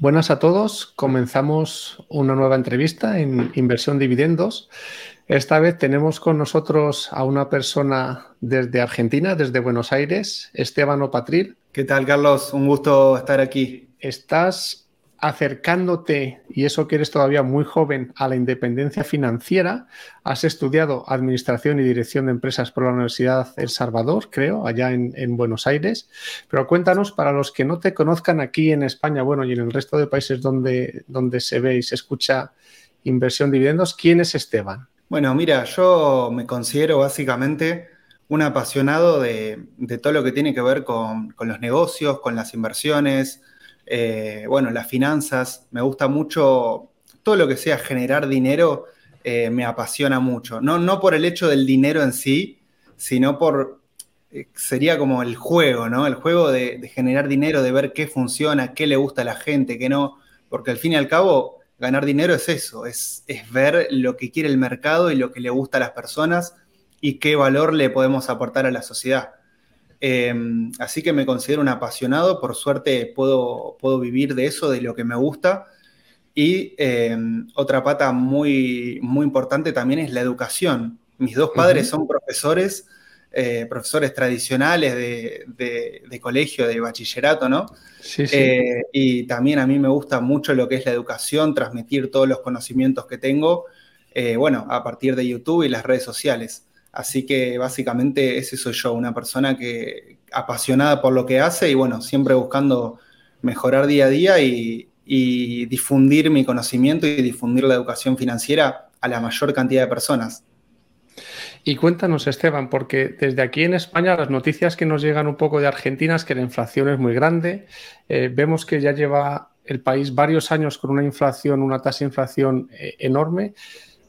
Buenas a todos. Comenzamos una nueva entrevista en Inversión Dividendos. Esta vez tenemos con nosotros a una persona desde Argentina, desde Buenos Aires, Esteban Opatril. ¿Qué tal, Carlos? Un gusto estar aquí. Estás acercándote, y eso que eres todavía muy joven, a la independencia financiera. Has estudiado Administración y Dirección de Empresas por la Universidad El Salvador, creo, allá en, Buenos Aires. Pero cuéntanos, para los que no te conozcan aquí en España, bueno, y en el resto de países donde, donde se ve y se escucha inversión dividendos, ¿quién es Esteban? Bueno, mira, yo me considero básicamente un apasionado de, todo lo que tiene que ver con, con los negocios, con las inversiones, eh, bueno, las finanzas, me gusta mucho, todo lo que sea generar dinero eh, me apasiona mucho. No, no por el hecho del dinero en sí, sino por, eh, sería como el juego, ¿no? El juego de, generar dinero, de ver qué funciona, qué le gusta a la gente, qué no, porque al fin y al cabo ganar dinero es eso, es, es ver lo que quiere el mercado y lo que le gusta a las personas y qué valor le podemos aportar a la sociedad. Em, así que me considero un apasionado, por suerte puedo, puedo vivir de eso, de lo que me gusta. Y em, otra pata muy, muy importante también es la educación. Mis dos padres son profesores, eh, profesores tradicionales de, colegio, de bachillerato, ¿no? Sí, sí. Eh, y también a mí me gusta mucho lo que es la educación, transmitir todos los conocimientos que tengo, eh, bueno, a partir de YouTube y las redes sociales. Así que básicamente ese soy yo, una persona que apasionada por lo que hace y bueno, siempre buscando mejorar día a día y, difundir mi conocimiento y difundir la educación financiera a la mayor cantidad de personas. Y cuéntanos, Esteban, porque desde aquí en España las noticias que nos llegan un poco de Argentina es que la inflación es muy grande. Eh, vemos que ya lleva el país varios años con una inflación, una tasa de inflación eh, enorme.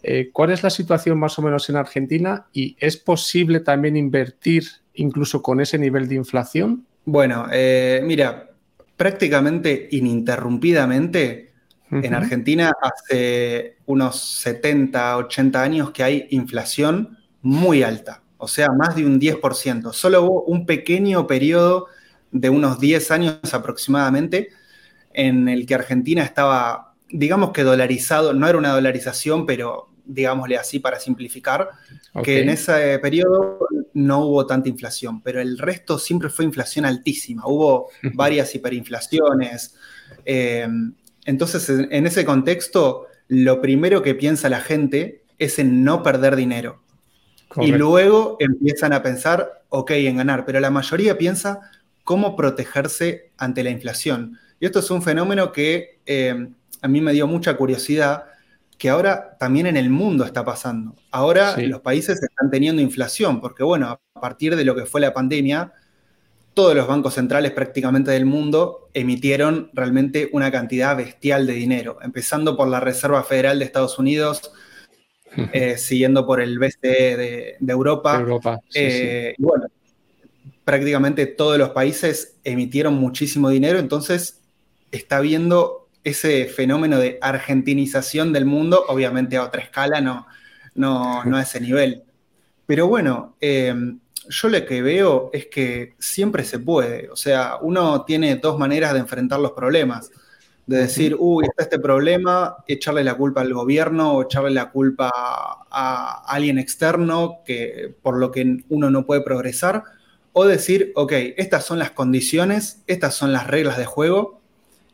Eh, ¿Cuál es la situación más o menos en Argentina y es posible también invertir incluso con ese nivel de inflación? Bueno, eh, mira, prácticamente ininterrumpidamente en Argentina hace unos 70, 80 años que hay inflación muy alta, o sea, más de un 10%. Solo hubo un pequeño periodo de unos 10 años aproximadamente en el que Argentina estaba, digamos que dolarizado, no era una dolarización, pero digámosle así para simplificar, que en ese periodo no hubo tanta inflación, pero el resto siempre fue inflación altísima, hubo varias hiperinflaciones. Eh, entonces, en ese contexto, lo primero que piensa la gente es en no perder dinero. Y luego empiezan a pensar, ok, en ganar, pero la mayoría piensa cómo protegerse ante la inflación. Y esto es un fenómeno que eh, a mí me dio mucha curiosidad que ahora también en el mundo está pasando. Ahora los países están teniendo inflación, porque bueno, a partir de lo que fue la pandemia, todos los bancos centrales prácticamente del mundo emitieron realmente una cantidad bestial de dinero, empezando por la Reserva Federal de Estados Unidos, eh, siguiendo por el BCE de, Europa. Europa eh, y bueno, prácticamente todos los países emitieron muchísimo dinero, entonces está viendo ese fenómeno de argentinización del mundo, obviamente a otra escala, no, no, a ese nivel. Pero bueno, eh, yo lo que veo es que siempre se puede, o sea, uno tiene dos maneras de enfrentar los problemas, de decir, uy, está este problema, echarle la culpa al gobierno o echarle la culpa a alguien externo que, por lo que uno no puede progresar, o decir, ok, estas son las condiciones, estas son las reglas de juego,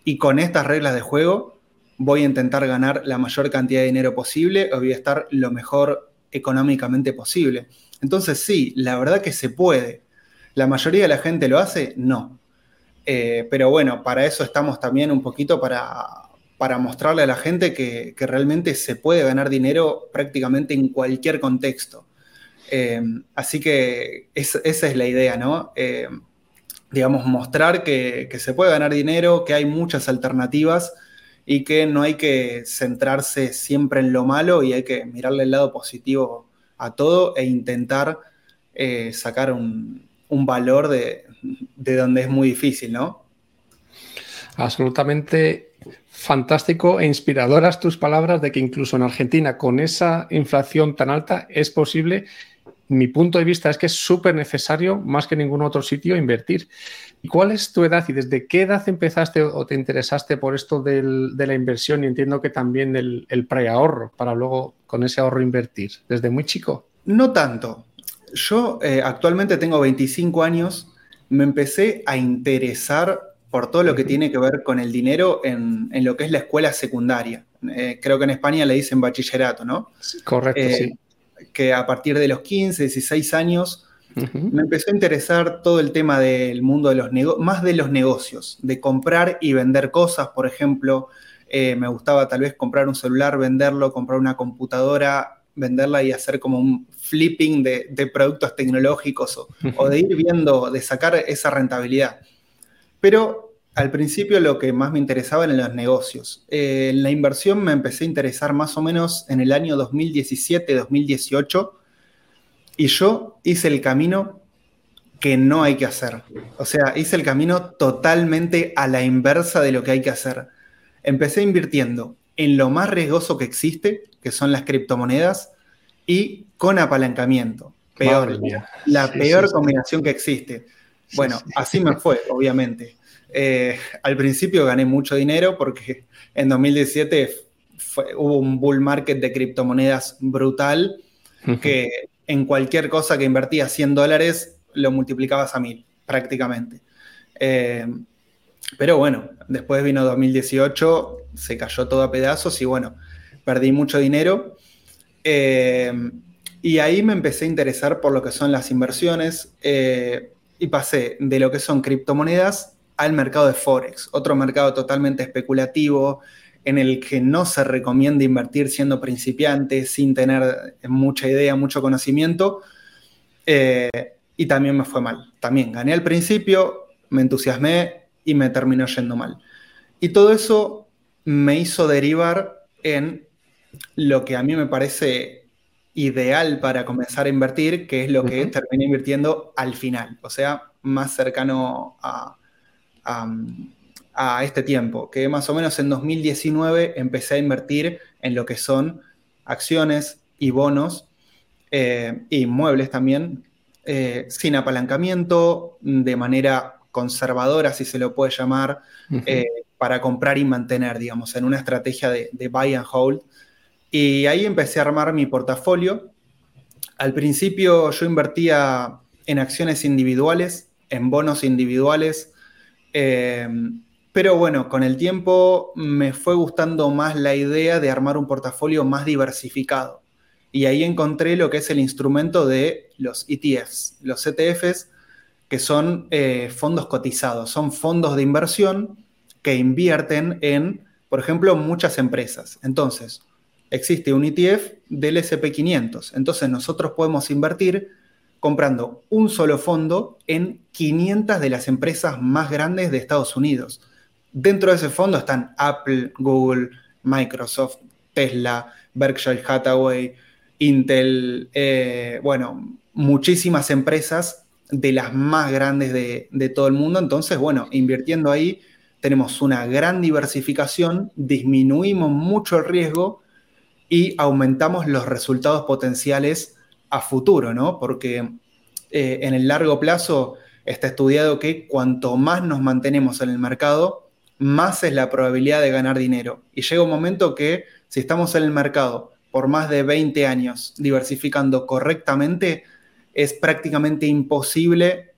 y con estas reglas de juego voy a intentar ganar la mayor cantidad de dinero posible o voy a estar lo mejor económicamente posible. Entonces sí, la verdad que se puede. ¿La mayoría de la gente lo hace? No. Eh, pero bueno, para eso estamos también un poquito para, para mostrarle a la gente que, realmente se puede ganar dinero prácticamente en cualquier contexto. Eh, así que esa es la idea, ¿no? Eh, digamos, mostrar que, se puede ganar dinero, que hay muchas alternativas y que no hay que centrarse siempre en lo malo y hay que mirarle el lado positivo a todo e intentar eh, sacar un, valor de, donde es muy difícil, ¿no? Absolutamente fantástico e inspiradoras tus palabras de que incluso en Argentina, con esa inflación tan alta, es posible mi punto de vista es que es súper necesario, más que en ningún otro sitio, invertir. ¿Y cuál es tu edad y desde qué edad empezaste o te interesaste por esto de la inversión? Y entiendo que también el, el preahorro, para luego con ese ahorro invertir, desde muy chico. No tanto. Yo eh, actualmente tengo 25 años, me empecé a interesar por todo lo que tiene que ver con el dinero en, lo que es la escuela secundaria. Eh, creo que en España le dicen bachillerato, ¿no? Correcto, eh, sí que a partir de los 15, 16 años me empezó a interesar todo el tema del mundo de los negocios, más de los negocios, de comprar y vender cosas, por ejemplo. Eh, me gustaba tal vez comprar un celular, venderlo, comprar una computadora, venderla y hacer como un flipping de, productos tecnológicos o, o, de ir viendo, de sacar esa rentabilidad. Pero al principio lo que más me interesaba eran los negocios. Eh, en la inversión me empecé a interesar más o menos en el año 2017-2018 y yo hice el camino que no hay que hacer. O sea, hice el camino totalmente a la inversa de lo que hay que hacer. Empecé invirtiendo en lo más riesgoso que existe, que son las criptomonedas, y con apalancamiento. Peor, la peor combinación que existe. Bueno, así me fue, obviamente. Eh, al principio gané mucho dinero porque en 2017 hubo un bull market de criptomonedas brutal que en cualquier cosa que invertías 100 dólares lo multiplicabas a mil prácticamente. Eh, pero bueno, después vino 2018, se cayó todo a pedazos y bueno, perdí mucho dinero. Eh, y ahí me empecé a interesar por lo que son las inversiones y pasé de lo que son criptomonedas al mercado de Forex, otro mercado totalmente especulativo en el que no se recomienda invertir siendo principiante, sin tener mucha idea, mucho conocimiento. Eh, y también me fue mal. También gané al principio, me entusiasmé y me terminó yendo mal. Y todo eso me hizo derivar en lo que a mí me parece ideal para comenzar a invertir, que es lo que terminé invirtiendo al final, o sea, más cercano a, a, este tiempo, que más o menos en 2019 empecé a invertir en lo que son acciones y bonos eh, y muebles también, eh, sin apalancamiento, de manera conservadora, si se lo puede llamar, eh, para comprar y mantener, digamos, en una estrategia de, de, buy and hold. Y ahí empecé a armar mi portafolio. Al principio yo invertía en acciones individuales, en bonos individuales, eh, pero bueno, con el tiempo me fue gustando más la idea de armar un portafolio más diversificado. Y ahí encontré lo que es el instrumento de los ETFs. Los ETFs, que son eh, fondos cotizados, son fondos de inversión que invierten en, por ejemplo, muchas empresas. Entonces, existe un ETF del SP500. Entonces, nosotros podemos invertir comprando un solo fondo en 500 de las empresas más grandes de Estados Unidos. Dentro de ese fondo están Apple, Google, Microsoft, Tesla, Berkshire Hathaway, Intel, eh, bueno, muchísimas empresas de las más grandes de, de todo el mundo. Entonces, bueno, invirtiendo ahí tenemos una gran diversificación, disminuimos mucho el riesgo y aumentamos los resultados potenciales a futuro, ¿no? Porque eh, en el largo plazo está estudiado que cuanto más nos mantenemos en el mercado, más es la probabilidad de ganar dinero. Y llega un momento que si estamos en el mercado por más de 20 años diversificando correctamente, es prácticamente imposible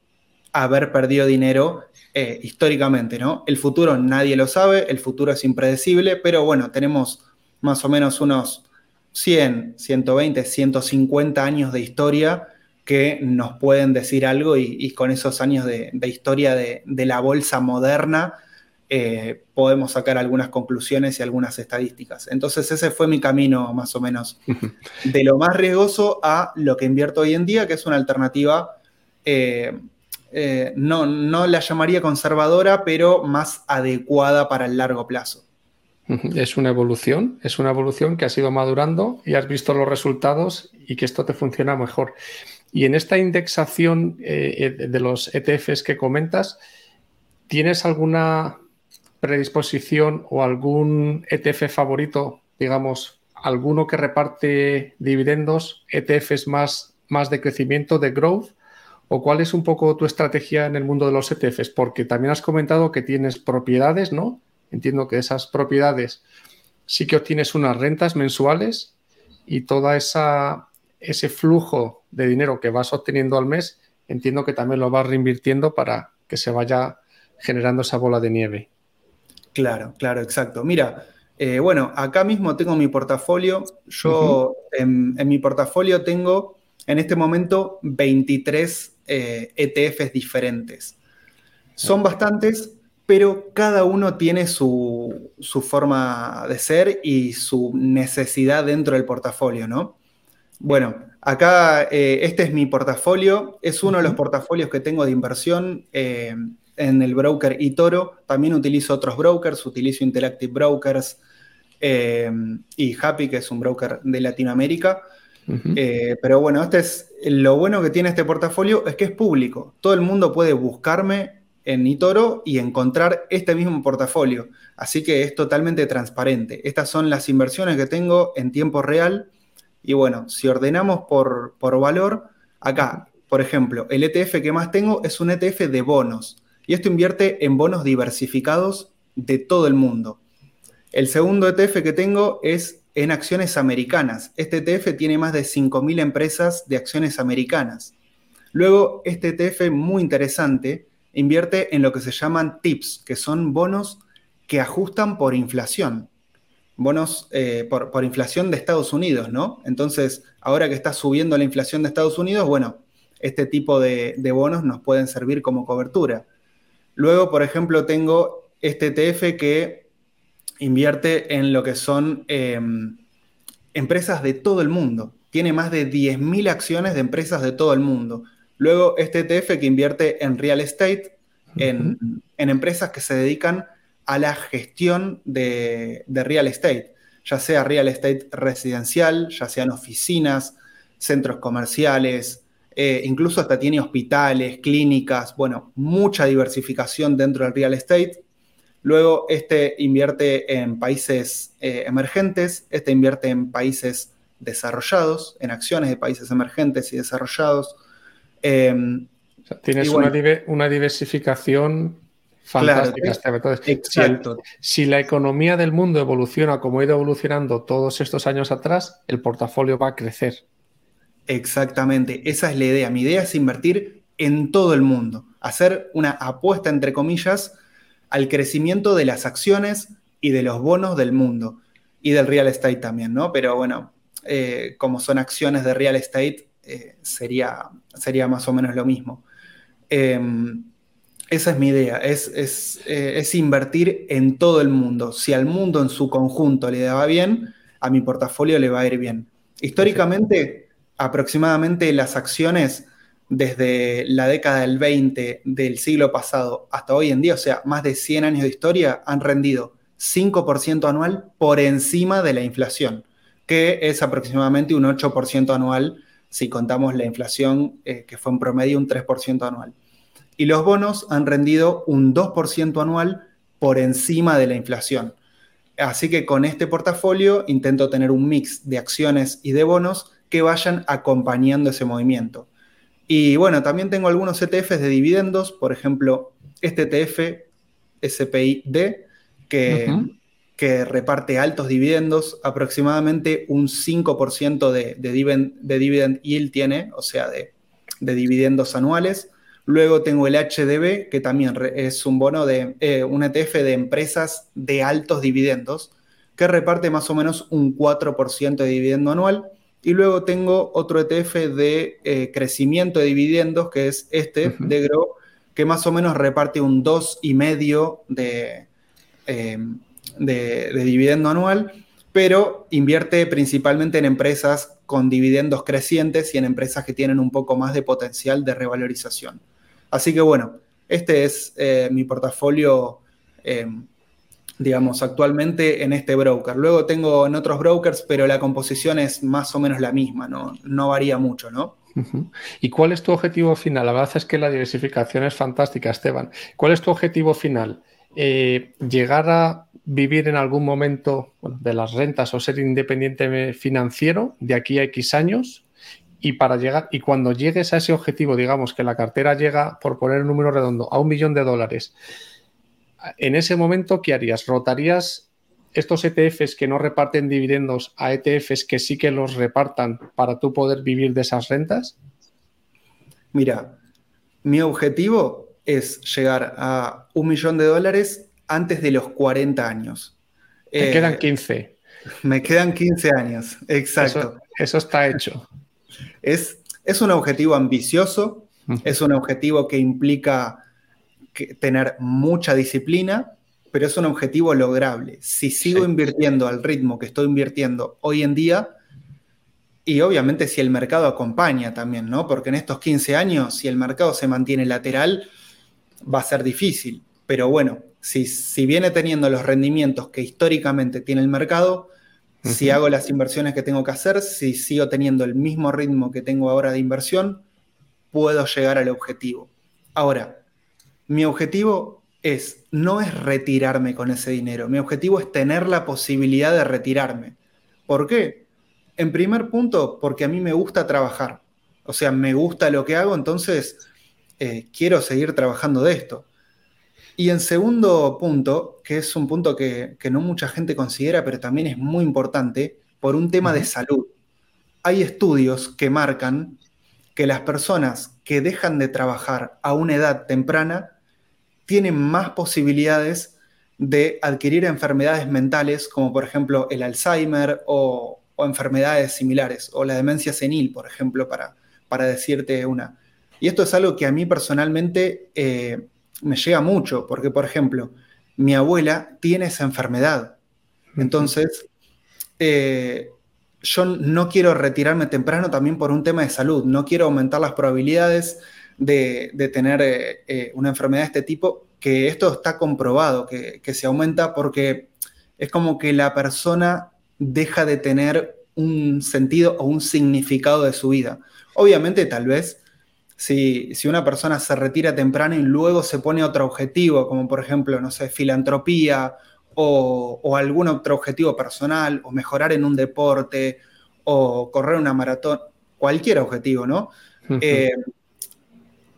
haber perdido dinero eh, históricamente, ¿no? El futuro nadie lo sabe, el futuro es impredecible, pero bueno, tenemos más o menos unos 100, 120, 150 años de historia que nos pueden decir algo y, con esos años de, historia de, la bolsa moderna eh, podemos sacar algunas conclusiones y algunas estadísticas. Entonces ese fue mi camino más o menos de lo más riesgoso a lo que invierto hoy en día, que es una alternativa, eh, eh, no, no la llamaría conservadora, pero más adecuada para el largo plazo. Es una evolución, es una evolución que ha sido madurando y has visto los resultados y que esto te funciona mejor. Y en esta indexación eh, eh, de los ETFs que comentas, ¿tienes alguna predisposición o algún ETF favorito, digamos, alguno que reparte dividendos, ETFs más más de crecimiento, de growth, o cuál es un poco tu estrategia en el mundo de los ETFs, porque también has comentado que tienes propiedades, ¿no? Entiendo que esas propiedades sí que obtienes unas rentas mensuales y toda esa ese flujo de dinero que vas obteniendo al mes, entiendo que también lo vas reinvirtiendo para que se vaya generando esa bola de nieve. Claro, claro, exacto. Mira, eh, bueno, acá mismo tengo mi portafolio. Yo en, mi portafolio tengo en este momento 23 ETFs e diferentes. Son bastantes, pero cada uno tiene su, su, forma de ser y su necesidad dentro del portafolio, ¿no? Bueno, acá eh, este es mi portafolio. Es uno de los portafolios que tengo de inversión eh, en el broker eToro. También utilizo otros brokers, utilizo Interactive Brokers eh, y Happy, que es un broker de Latinoamérica. pero bueno, este es lo bueno que tiene este portafolio es que es público. Todo el mundo puede buscarme en eToro y encontrar este mismo portafolio. Así que es totalmente transparente. Estas son las inversiones que tengo en tiempo real y bueno, si ordenamos por, valor, acá, por ejemplo, el ETF que más tengo es un ETF de bonos. Y esto invierte en bonos diversificados de todo el mundo. El segundo ETF que tengo es en acciones americanas. Este ETF tiene más de 5.000 empresas de acciones americanas. Luego, este ETF muy interesante invierte en lo que se llaman TIPS, que son bonos que ajustan por inflación bonos eh, por, inflación de Estados Unidos, ¿no? Entonces, ahora que está subiendo la inflación de Estados Unidos, bueno, este tipo de, bonos nos pueden servir como cobertura. Luego, por ejemplo, tengo este ETF que invierte en lo que son em, empresas de todo el mundo. Tiene más de 10.000 acciones de empresas de todo el mundo. Luego, este ETF que invierte en real estate, en, en empresas que se dedican a la gestión de, real estate, ya sea real estate residencial, ya sean oficinas, centros comerciales, eh, incluso hasta tiene hospitales, clínicas, bueno, mucha diversificación dentro del real estate. Luego, este invierte en países eh, emergentes, este invierte en países desarrollados, en acciones de países emergentes y desarrollados. Em, tienes una, una, diversificación fantásticas. si, la economía del mundo evoluciona como ha ido evolucionando todos estos años atrás, el portafolio va a crecer. Exactamente, esa es la idea. Mi idea es invertir en todo el mundo, hacer una apuesta, entre comillas, al crecimiento de las acciones y de los bonos del mundo y del real estate también, ¿no? Pero bueno, eh, como son acciones de real estate, eh, sería, sería más o menos lo mismo. Em, esa es mi idea, es, eh, es, invertir en todo el mundo. Si al mundo en su conjunto le va bien, a mi portafolio le va a ir bien. Históricamente, aproximadamente las acciones desde la década del 20 del siglo pasado hasta hoy en día, o sea, más de 100 años de historia, han rendido 5% anual por encima de la inflación, que es aproximadamente un 8% anual si contamos la inflación, eh, que fue en promedio un 3% anual y los bonos han rendido un 2% anual por encima de la inflación. Así que con este portafolio intento tener un mix de acciones y de bonos que vayan acompañando ese movimiento. Y bueno, también tengo algunos ETFs de dividendos, por ejemplo, este ETF SPID, que, que reparte altos dividendos, aproximadamente un 5% de, de, dividend, yield tiene, o sea, de, de dividendos anuales. Luego tengo el HDB, que también es un bono de eh, un ETF de empresas de altos dividendos, que reparte más o menos un 4% de dividendo anual. Y luego tengo otro ETF de eh, crecimiento de dividendos, que es este, de Grow, que más o menos reparte un 2,5% de, em, de, de dividendo anual, pero invierte principalmente en empresas con dividendos crecientes y en empresas que tienen un poco más de potencial de revalorización. Así que bueno, este es eh, mi portafolio, eh, digamos, actualmente en este broker. Luego tengo en otros brokers, pero la composición es más o menos la misma, no, no varía mucho, ¿no? ¿Y cuál es tu objetivo final? La verdad es que la diversificación es fantástica, Esteban. ¿Cuál es tu objetivo final? Eh, ¿Llegar a vivir en algún momento de las rentas o ser independiente financiero de aquí a X años? Y para llegar, y cuando llegues a ese objetivo, digamos que la cartera llega, por poner un número redondo, a un millón de dólares, en ese momento, ¿qué harías? ¿Rotarías estos ETFs que no reparten dividendos a ETFs que sí que los repartan para tú poder vivir de esas rentas? Mira, mi objetivo es llegar a un millón de dólares antes de los 40 años. Me quedan 15. Eh, me quedan 15 años, exacto. Eso, está hecho. Es, es, un objetivo ambicioso, es un objetivo que implica tener mucha disciplina, pero es un objetivo lograble. Si sigo invirtiendo al ritmo que estoy invirtiendo hoy en día, y obviamente si el mercado acompaña también, ¿no? Porque en estos 15 años, si el mercado se mantiene lateral, va a ser difícil. Pero bueno, si, si viene teniendo los rendimientos que históricamente tiene el mercado, si hago las inversiones que tengo que hacer, si sigo teniendo el mismo ritmo que tengo ahora de inversión, puedo llegar al objetivo. Ahora, mi objetivo es, no es retirarme con ese dinero, mi objetivo es tener la posibilidad de retirarme. ¿Por qué? En primer punto, porque a mí me gusta trabajar. O sea, me gusta lo que hago, entonces eh, quiero seguir trabajando de esto. Y en segundo punto, que es un punto que, no mucha gente considera, pero también es muy importante, por un tema de salud. Hay estudios que marcan que las personas que dejan de trabajar a una edad temprana tienen más posibilidades de adquirir enfermedades mentales, como por ejemplo el Alzheimer o, o enfermedades similares, o la demencia senil, por ejemplo, para, para decirte una. Y esto es algo que a mí personalmente eh, me llega mucho, porque, por ejemplo, mi abuela tiene esa enfermedad. Entonces, eh, yo no quiero retirarme temprano también por un tema de salud, no quiero aumentar las probabilidades de, tener eh, una enfermedad de este tipo, que esto está comprobado, que, que se aumenta porque es como que la persona deja de tener un sentido o un significado de su vida. Obviamente, tal vez, si, una persona se retira temprano y luego se pone otro objetivo, como por ejemplo, no sé, filantropía o, algún otro objetivo personal, o mejorar en un deporte, o correr una maratón, cualquier objetivo, ¿no? Eh,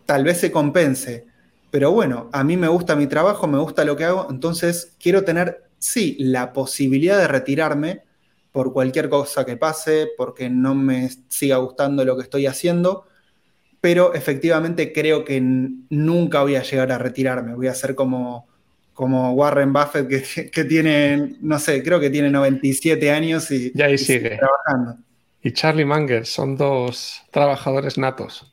tal vez se compense. Pero bueno, a mí me gusta mi trabajo, me gusta lo que hago, entonces quiero tener, sí, la posibilidad de retirarme, por cualquier cosa que pase, porque no me siga gustando lo que estoy haciendo, pero efectivamente creo que nunca voy a llegar a retirarme, voy a ser como, como Warren Buffett que, tiene, no sé, creo que tiene 97 años y, ahí sigue trabajando. Y Charlie Munger, son dos trabajadores natos.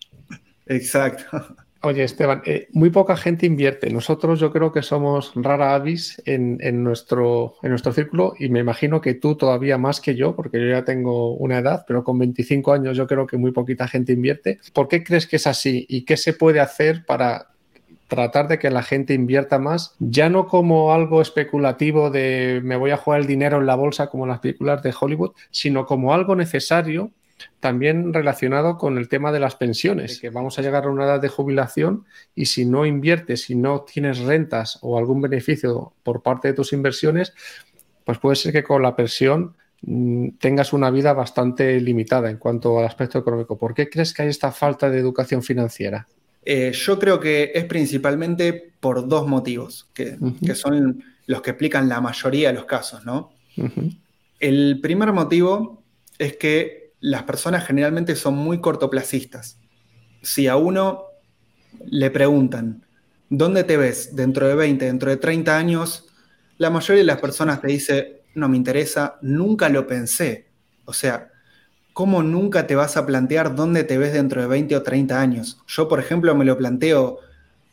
Exacto. Oye, Esteban, eh, muy poca gente invierte. Nosotros yo creo que somos rara avis en, nuestro, en nuestro círculo y me imagino que tú todavía más que yo, porque yo ya tengo una edad, pero con 25 años yo creo que muy poquita gente invierte. ¿Por qué crees que es así y qué se puede hacer para tratar de que la gente invierta más, ya no como algo especulativo de me voy a jugar el dinero en la bolsa como en las películas de Hollywood, sino como algo necesario también relacionado con el tema de las pensiones, que vamos a llegar a una edad de jubilación y si no inviertes, si no tienes rentas o algún beneficio por parte de tus inversiones, pues puede ser que con la pensión mm, tengas una vida bastante limitada en cuanto al aspecto económico. ¿Por qué crees que hay esta falta de educación financiera? Eh, yo creo que es principalmente por dos motivos, que, son los que explican la mayoría de los casos, ¿no? El primer motivo es que las personas generalmente son muy cortoplacistas. Si a uno le preguntan, ¿dónde te ves dentro de 20, dentro de 30 años? La mayoría de las personas te dice, no me interesa, nunca lo pensé. O sea, ¿cómo nunca te vas a plantear dónde te ves dentro de 20 o 30 años? Yo, por ejemplo, me lo planteo,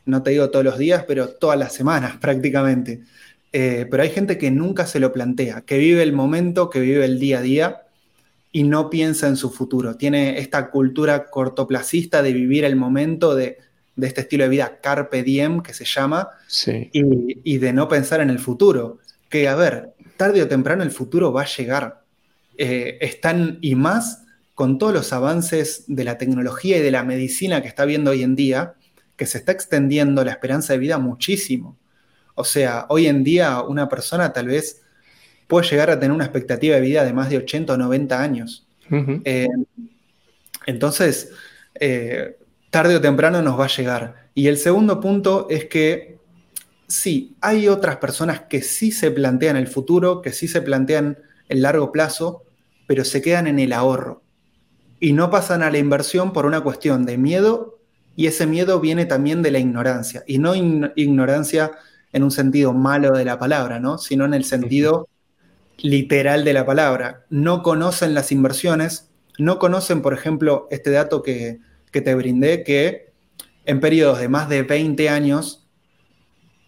no te digo todos los días, pero todas las semanas prácticamente. Eh, pero hay gente que nunca se lo plantea, que vive el momento, que vive el día a día y no piensa en su futuro. Tiene esta cultura cortoplacista de vivir el momento de, este estilo de vida carpe diem que se llama y, de no pensar en el futuro. Que, a ver, tarde o temprano el futuro va a llegar. Eh, están y más con todos los avances de la tecnología y de la medicina que está viendo hoy en día, que se está extendiendo la esperanza de vida muchísimo. O sea, hoy en día una persona tal vez puede llegar a tener una expectativa de vida de más de 80 o 90 años. Eh, Entonces, eh, tarde o temprano nos va a llegar. Y el segundo punto es que sí, hay otras personas que sí se plantean el futuro, que sí se plantean el largo plazo, pero se quedan en el ahorro y no pasan a la inversión por una cuestión de miedo y ese miedo viene también de la ignorancia y no ignorancia en un sentido malo de la palabra, ¿no? sino en el sentido literal de la palabra. No conocen las inversiones, no conocen, por ejemplo, este dato que, que te brindé, que en periodos de más de 20 años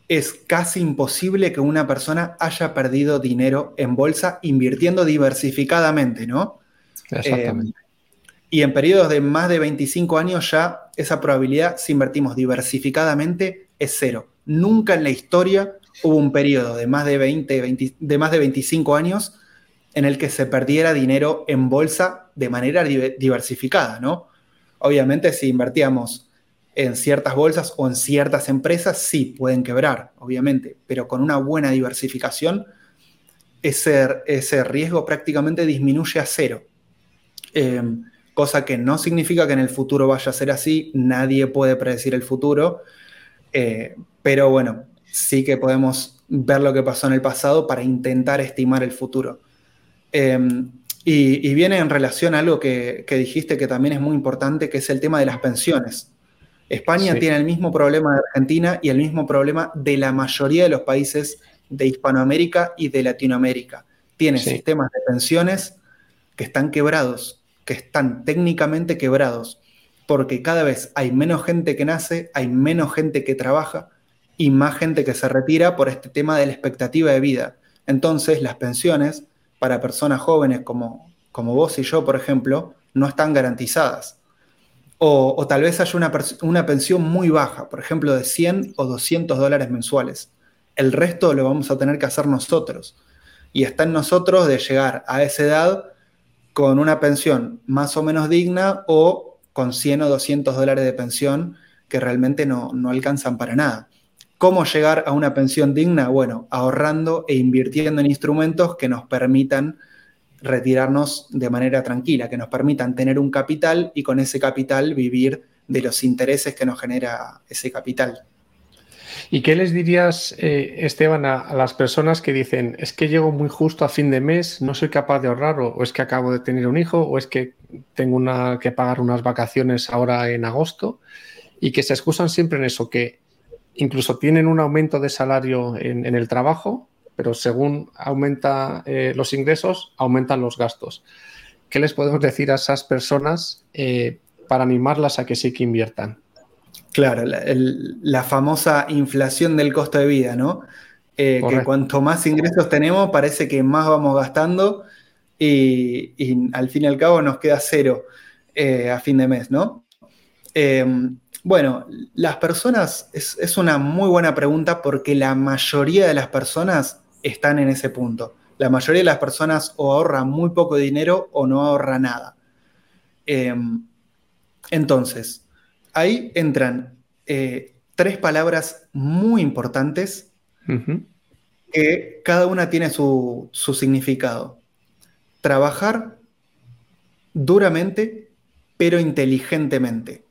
es casi imposible que una persona haya perdido dinero en bolsa invirtiendo diversificadamente, ¿no? Exactamente. Eh, y en periodos de más de 25 años ya esa probabilidad, si invertimos diversificadamente, es cero. Nunca en la historia hubo un periodo de más de, 20, de más de 25 años en el que se perdiera dinero en bolsa de manera diversificada, ¿no? Obviamente si invertíamos en ciertas bolsas o en ciertas empresas sí pueden quebrar, obviamente, pero con una buena diversificación ese, ese riesgo prácticamente disminuye a cero. Em, cosa que no significa que en el futuro vaya a ser así, nadie puede predecir el futuro, eh, pero bueno, sí que podemos ver lo que pasó en el pasado para intentar estimar el futuro. Em, y, viene en relación a algo que, que dijiste que también es muy importante, que es el tema de las pensiones. España tiene el mismo problema de Argentina y el mismo problema de la mayoría de los países de Hispanoamérica y de Latinoamérica. Tiene sistemas de pensiones que están quebrados, que están técnicamente quebrados, porque cada vez hay menos gente que nace, hay menos gente que trabaja y más gente que se retira por este tema de la expectativa de vida. Entonces, las pensiones para personas jóvenes como, como vos y yo, por ejemplo, no están garantizadas. O, tal vez haya una, una, pensión muy baja, por ejemplo, de 100 o 200 dólares mensuales. El resto lo vamos a tener que hacer nosotros. Y está en nosotros de llegar a esa edad con una pensión más o menos digna o con 100 o 200 dólares de pensión que realmente no, no alcanzan para nada. ¿Cómo llegar a una pensión digna? Bueno, ahorrando e invirtiendo en instrumentos que nos permitan retirarnos de manera tranquila, que nos permitan tener un capital y con ese capital vivir de los intereses que nos genera ese capital. ¿Y qué les dirías, eh, Esteban, a, las personas que dicen, es que llego muy justo a fin de mes, no soy capaz de ahorrar, o, es que acabo de tener un hijo, o es que tengo que pagar unas vacaciones ahora en agosto, y que se excusan siempre en eso, que incluso tienen un aumento de salario en el trabajo, pero según aumenta eh, los ingresos, aumentan los gastos. ¿Qué les podemos decir a esas personas eh, para animarlas a que sí que inviertan? Claro, la, famosa inflación del costo de vida, ¿no? Eh, que cuanto más ingresos tenemos, parece que más vamos gastando y, al fin y al cabo nos queda cero a fin de mes, ¿no? Bueno, las personas, es, es, una muy buena pregunta porque la mayoría de las personas están en ese punto. La mayoría de las personas o ahorran muy poco dinero o no ahorra nada. Em, entonces, ahí entran eh, tres palabras muy importantes que cada una tiene su, su significado. Trabajar duramente, pero inteligentemente.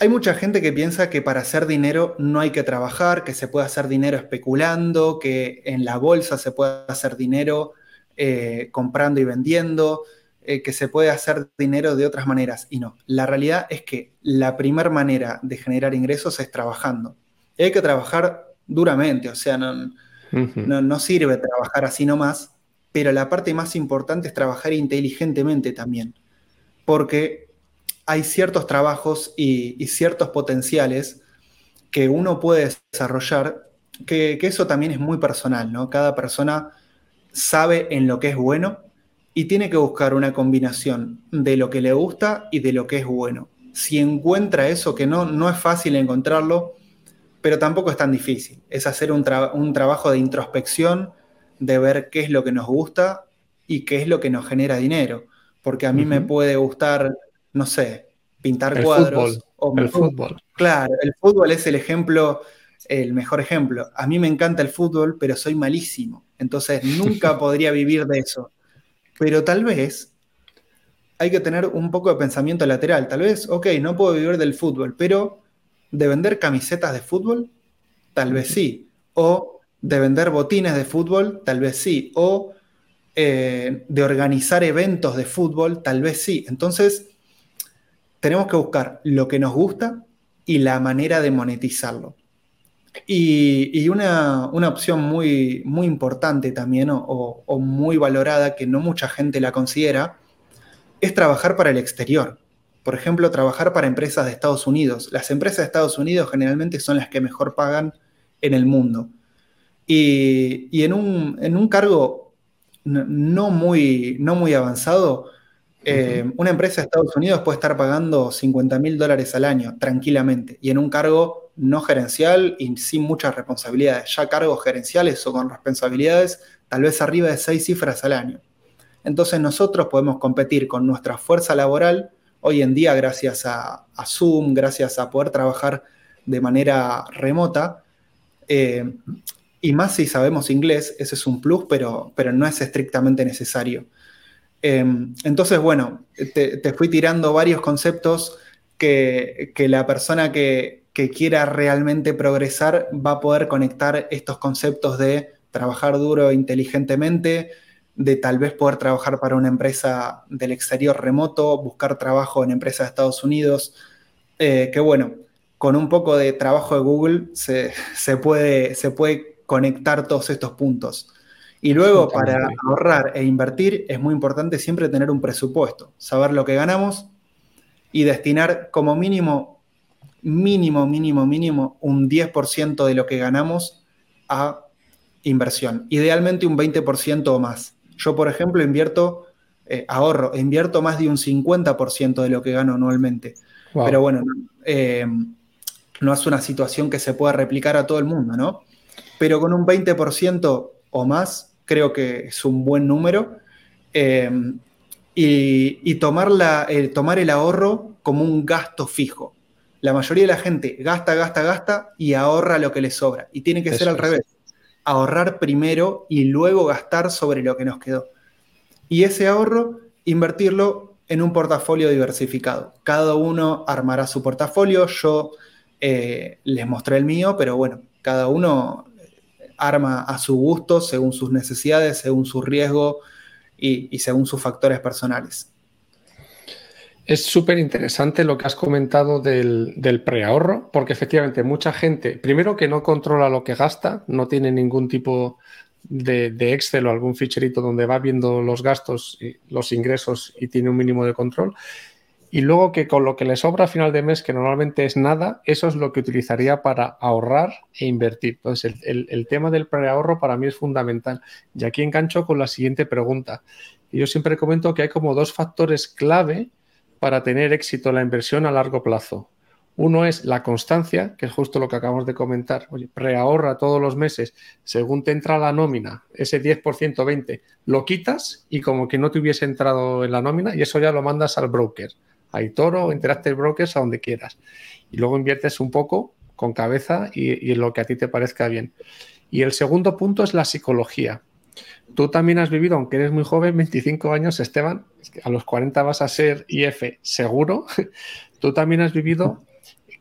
Hay mucha gente que piensa que para hacer dinero no hay que trabajar, que se puede hacer dinero especulando, que en la bolsa se puede hacer dinero eh, comprando y vendiendo, eh, que se puede hacer dinero de otras maneras. Y no, la realidad es que la primera manera de generar ingresos es trabajando. hay que trabajar duramente, o sea, no, no sirve trabajar así nomás, pero la parte más importante es trabajar inteligentemente también. Porque hay ciertos trabajos y, ciertos potenciales que uno puede desarrollar, que, eso también es muy personal, ¿no? Cada persona sabe en lo que es bueno y tiene que buscar una combinación de lo que le gusta y de lo que es bueno. Si encuentra eso, que no, no es fácil encontrarlo, pero tampoco es tan difícil. Es hacer un, trabajo de introspección, de ver qué es lo que nos gusta y qué es lo que nos genera dinero. Porque a mí me puede gustar no sé, pintar cuadros. o el fútbol. Claro, el fútbol es el ejemplo, el mejor ejemplo. A mí me encanta el fútbol, pero soy malísimo. Entonces nunca podría vivir de eso. Pero tal vez hay que tener un poco de pensamiento lateral. Tal vez, ok, no puedo vivir del fútbol, pero de vender camisetas de fútbol, tal vez sí. O de vender botines de fútbol, tal vez sí. O eh, de organizar eventos de fútbol, tal vez sí. Entonces, tenemos que buscar lo que nos gusta y la manera de monetizarlo. Y, una, opción muy, muy importante también o, muy valorada que no mucha gente la considera es trabajar para el exterior. Por ejemplo, trabajar para empresas de Estados Unidos. Las empresas de Estados Unidos generalmente son las que mejor pagan en el mundo. Y, en, un, cargo no muy, no muy avanzado, eh, una empresa de Estados Unidos puede estar pagando 50 mil dólares al año tranquilamente y en un cargo no gerencial y sin muchas responsabilidades. Ya cargos gerenciales o con responsabilidades tal vez arriba de seis cifras al año. Entonces nosotros podemos competir con nuestra fuerza laboral hoy en día gracias a, Zoom, gracias a poder trabajar de manera remota. Eh, y más si sabemos inglés, ese es un plus, pero, pero no es estrictamente necesario. Eh, entonces, bueno, te, fui tirando varios conceptos que, la persona que, quiera realmente progresar va a poder conectar estos conceptos de trabajar duro inteligentemente, de tal vez poder trabajar para una empresa del exterior remoto, buscar trabajo en empresas de Estados Unidos, eh, que bueno, con un poco de trabajo de Google se, puede, se puede conectar todos estos puntos. Y luego para ahorrar e invertir es muy importante siempre tener un presupuesto, saber lo que ganamos y destinar como mínimo mínimo, mínimo, mínimo un 10% de lo que ganamos a inversión. Idealmente un 20% o más. Yo, por ejemplo, invierto, eh, ahorro, invierto más de un 50% de lo que gano anualmente. Pero bueno, eh, no es una situación que se pueda replicar a todo el mundo, ¿no? Pero con un 20% o más, creo que es un buen número. Eh, y, tomar, tomar el ahorro como un gasto fijo la mayoría de la gente gasta, gasta, gasta y ahorra lo que le sobra. Y tiene que ser al revés. Ahorrar primero y luego gastar sobre lo que nos quedó. Y ese ahorro, invertirlo en un portafolio diversificado. Cada uno armará su portafolio. Yo eh, les mostré el mío, pero bueno, cada uno arma a su gusto, según sus necesidades, según su riesgo y según sus factores personales. Es súper interesante lo que has comentado del, preahorro, porque efectivamente mucha gente, primero que no controla lo que gasta, no tiene ningún tipo de, Excel o algún ficherito donde va viendo los gastos, y los ingresos y tiene un mínimo de control. Y luego que con lo que le sobra a final de mes, que normalmente es nada, eso es lo que utilizaría para ahorrar e invertir. Entonces, el, tema del preahorro para mí es fundamental. Y aquí engancho con la siguiente pregunta. Yo siempre comento que hay como dos factores clave para tener éxito en la inversión a largo plazo. Uno es la constancia, que es justo lo que acabamos de comentar. Oye, preahorra todos los meses, según te entra la nómina, ese 10%, 20%, lo quitas y como que no te hubiese entrado en la nómina y eso ya lo mandas al broker, a Itoro, Interactive Brokers, a donde quieras. Y luego inviertes un poco con cabeza y, lo que a ti te parezca bien. Y el segundo punto es la psicología. Tú también has vivido, aunque eres muy joven, 25 años, Esteban, a los 40 vas a ser IF seguro. Tú también has vivido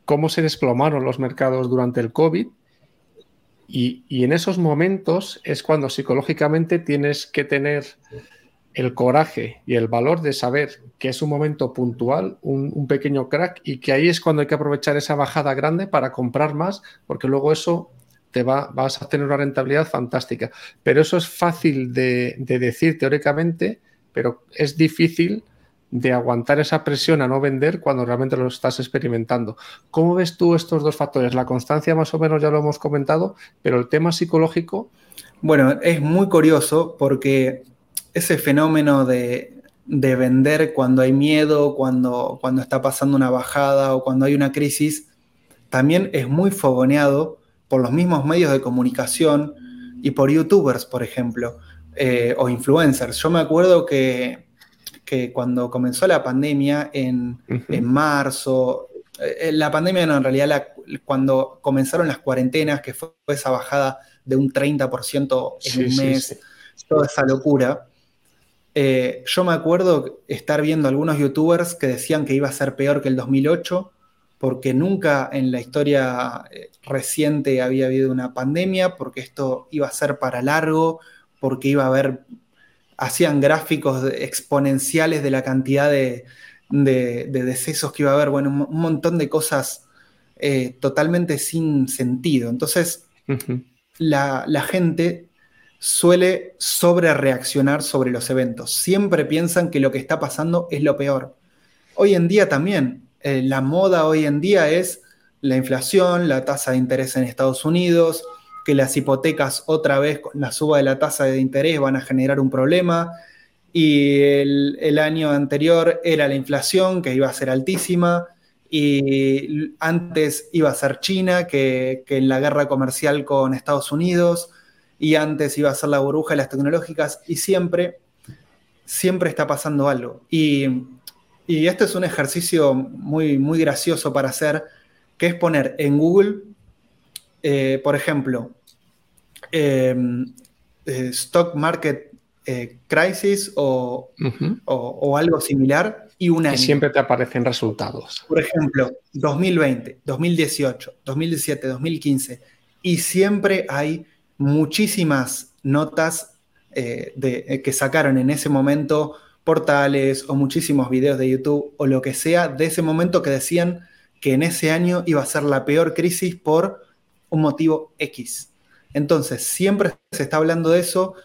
cómo se desplomaron los mercados durante el COVID y, en esos momentos es cuando psicológicamente tienes que tener el coraje y el valor de saber que es un momento puntual, un, pequeño crack y que ahí es cuando hay que aprovechar esa bajada grande para comprar más, porque luego eso te va, vas a tener una rentabilidad fantástica. Pero eso es fácil de, decir teóricamente, pero es difícil de aguantar esa presión a no vender cuando realmente lo estás experimentando. ¿Cómo ves tú estos dos factores? La constancia más o menos ya lo hemos comentado, pero el tema psicológico... Bueno, es muy curioso porque ese fenómeno de, vender cuando hay miedo, cuando, cuando está pasando una bajada o cuando hay una crisis, también es muy fogoneado por los mismos medios de comunicación y por youtubers, por ejemplo, eh, o influencers. Yo me acuerdo que, que cuando comenzó la pandemia en, marzo, eh, la pandemia no, en realidad cuando comenzaron las cuarentenas, que fue esa bajada de un 30% en un mes, toda esa locura, Eh, yo me acuerdo estar viendo algunos youtubers que decían que iba a ser peor que el 2008, porque nunca en la historia eh, reciente había habido una pandemia, porque esto iba a ser para largo, porque iba a haber, hacían gráficos exponenciales de la cantidad de, decesos que iba a haber, bueno, un, montón de cosas eh, totalmente sin sentido. Entonces, la, la gente suele sobre reaccionar sobre los eventos. Siempre piensan que lo que está pasando es lo peor. Hoy en día también, eh, la moda hoy en día es la inflación, la tasa de interés en Estados Unidos, que las hipotecas otra vez con la suba de la tasa de interés van a generar un problema. Y el, año anterior era la inflación, que iba a ser altísima. Y antes iba a ser China, que, que en la guerra comercial con Estados Unidos y antes iba a ser la burbuja de las tecnológicas y siempre, siempre está pasando algo. Y, y esto es un ejercicio muy, muy gracioso para hacer, que es poner en Google, eh, por ejemplo, em, eh, Stock Market eh, Crisis o, o, algo similar y un año. Y siempre te aparecen resultados. Por ejemplo, 2020, 2018, 2017, 2015. Y siempre hay muchísimas notas eh, de, eh, que sacaron en ese momento portales o muchísimos videos de YouTube o lo que sea de ese momento que decían que en ese año iba a ser la peor crisis por un motivo X. Entonces, siempre se está hablando de eso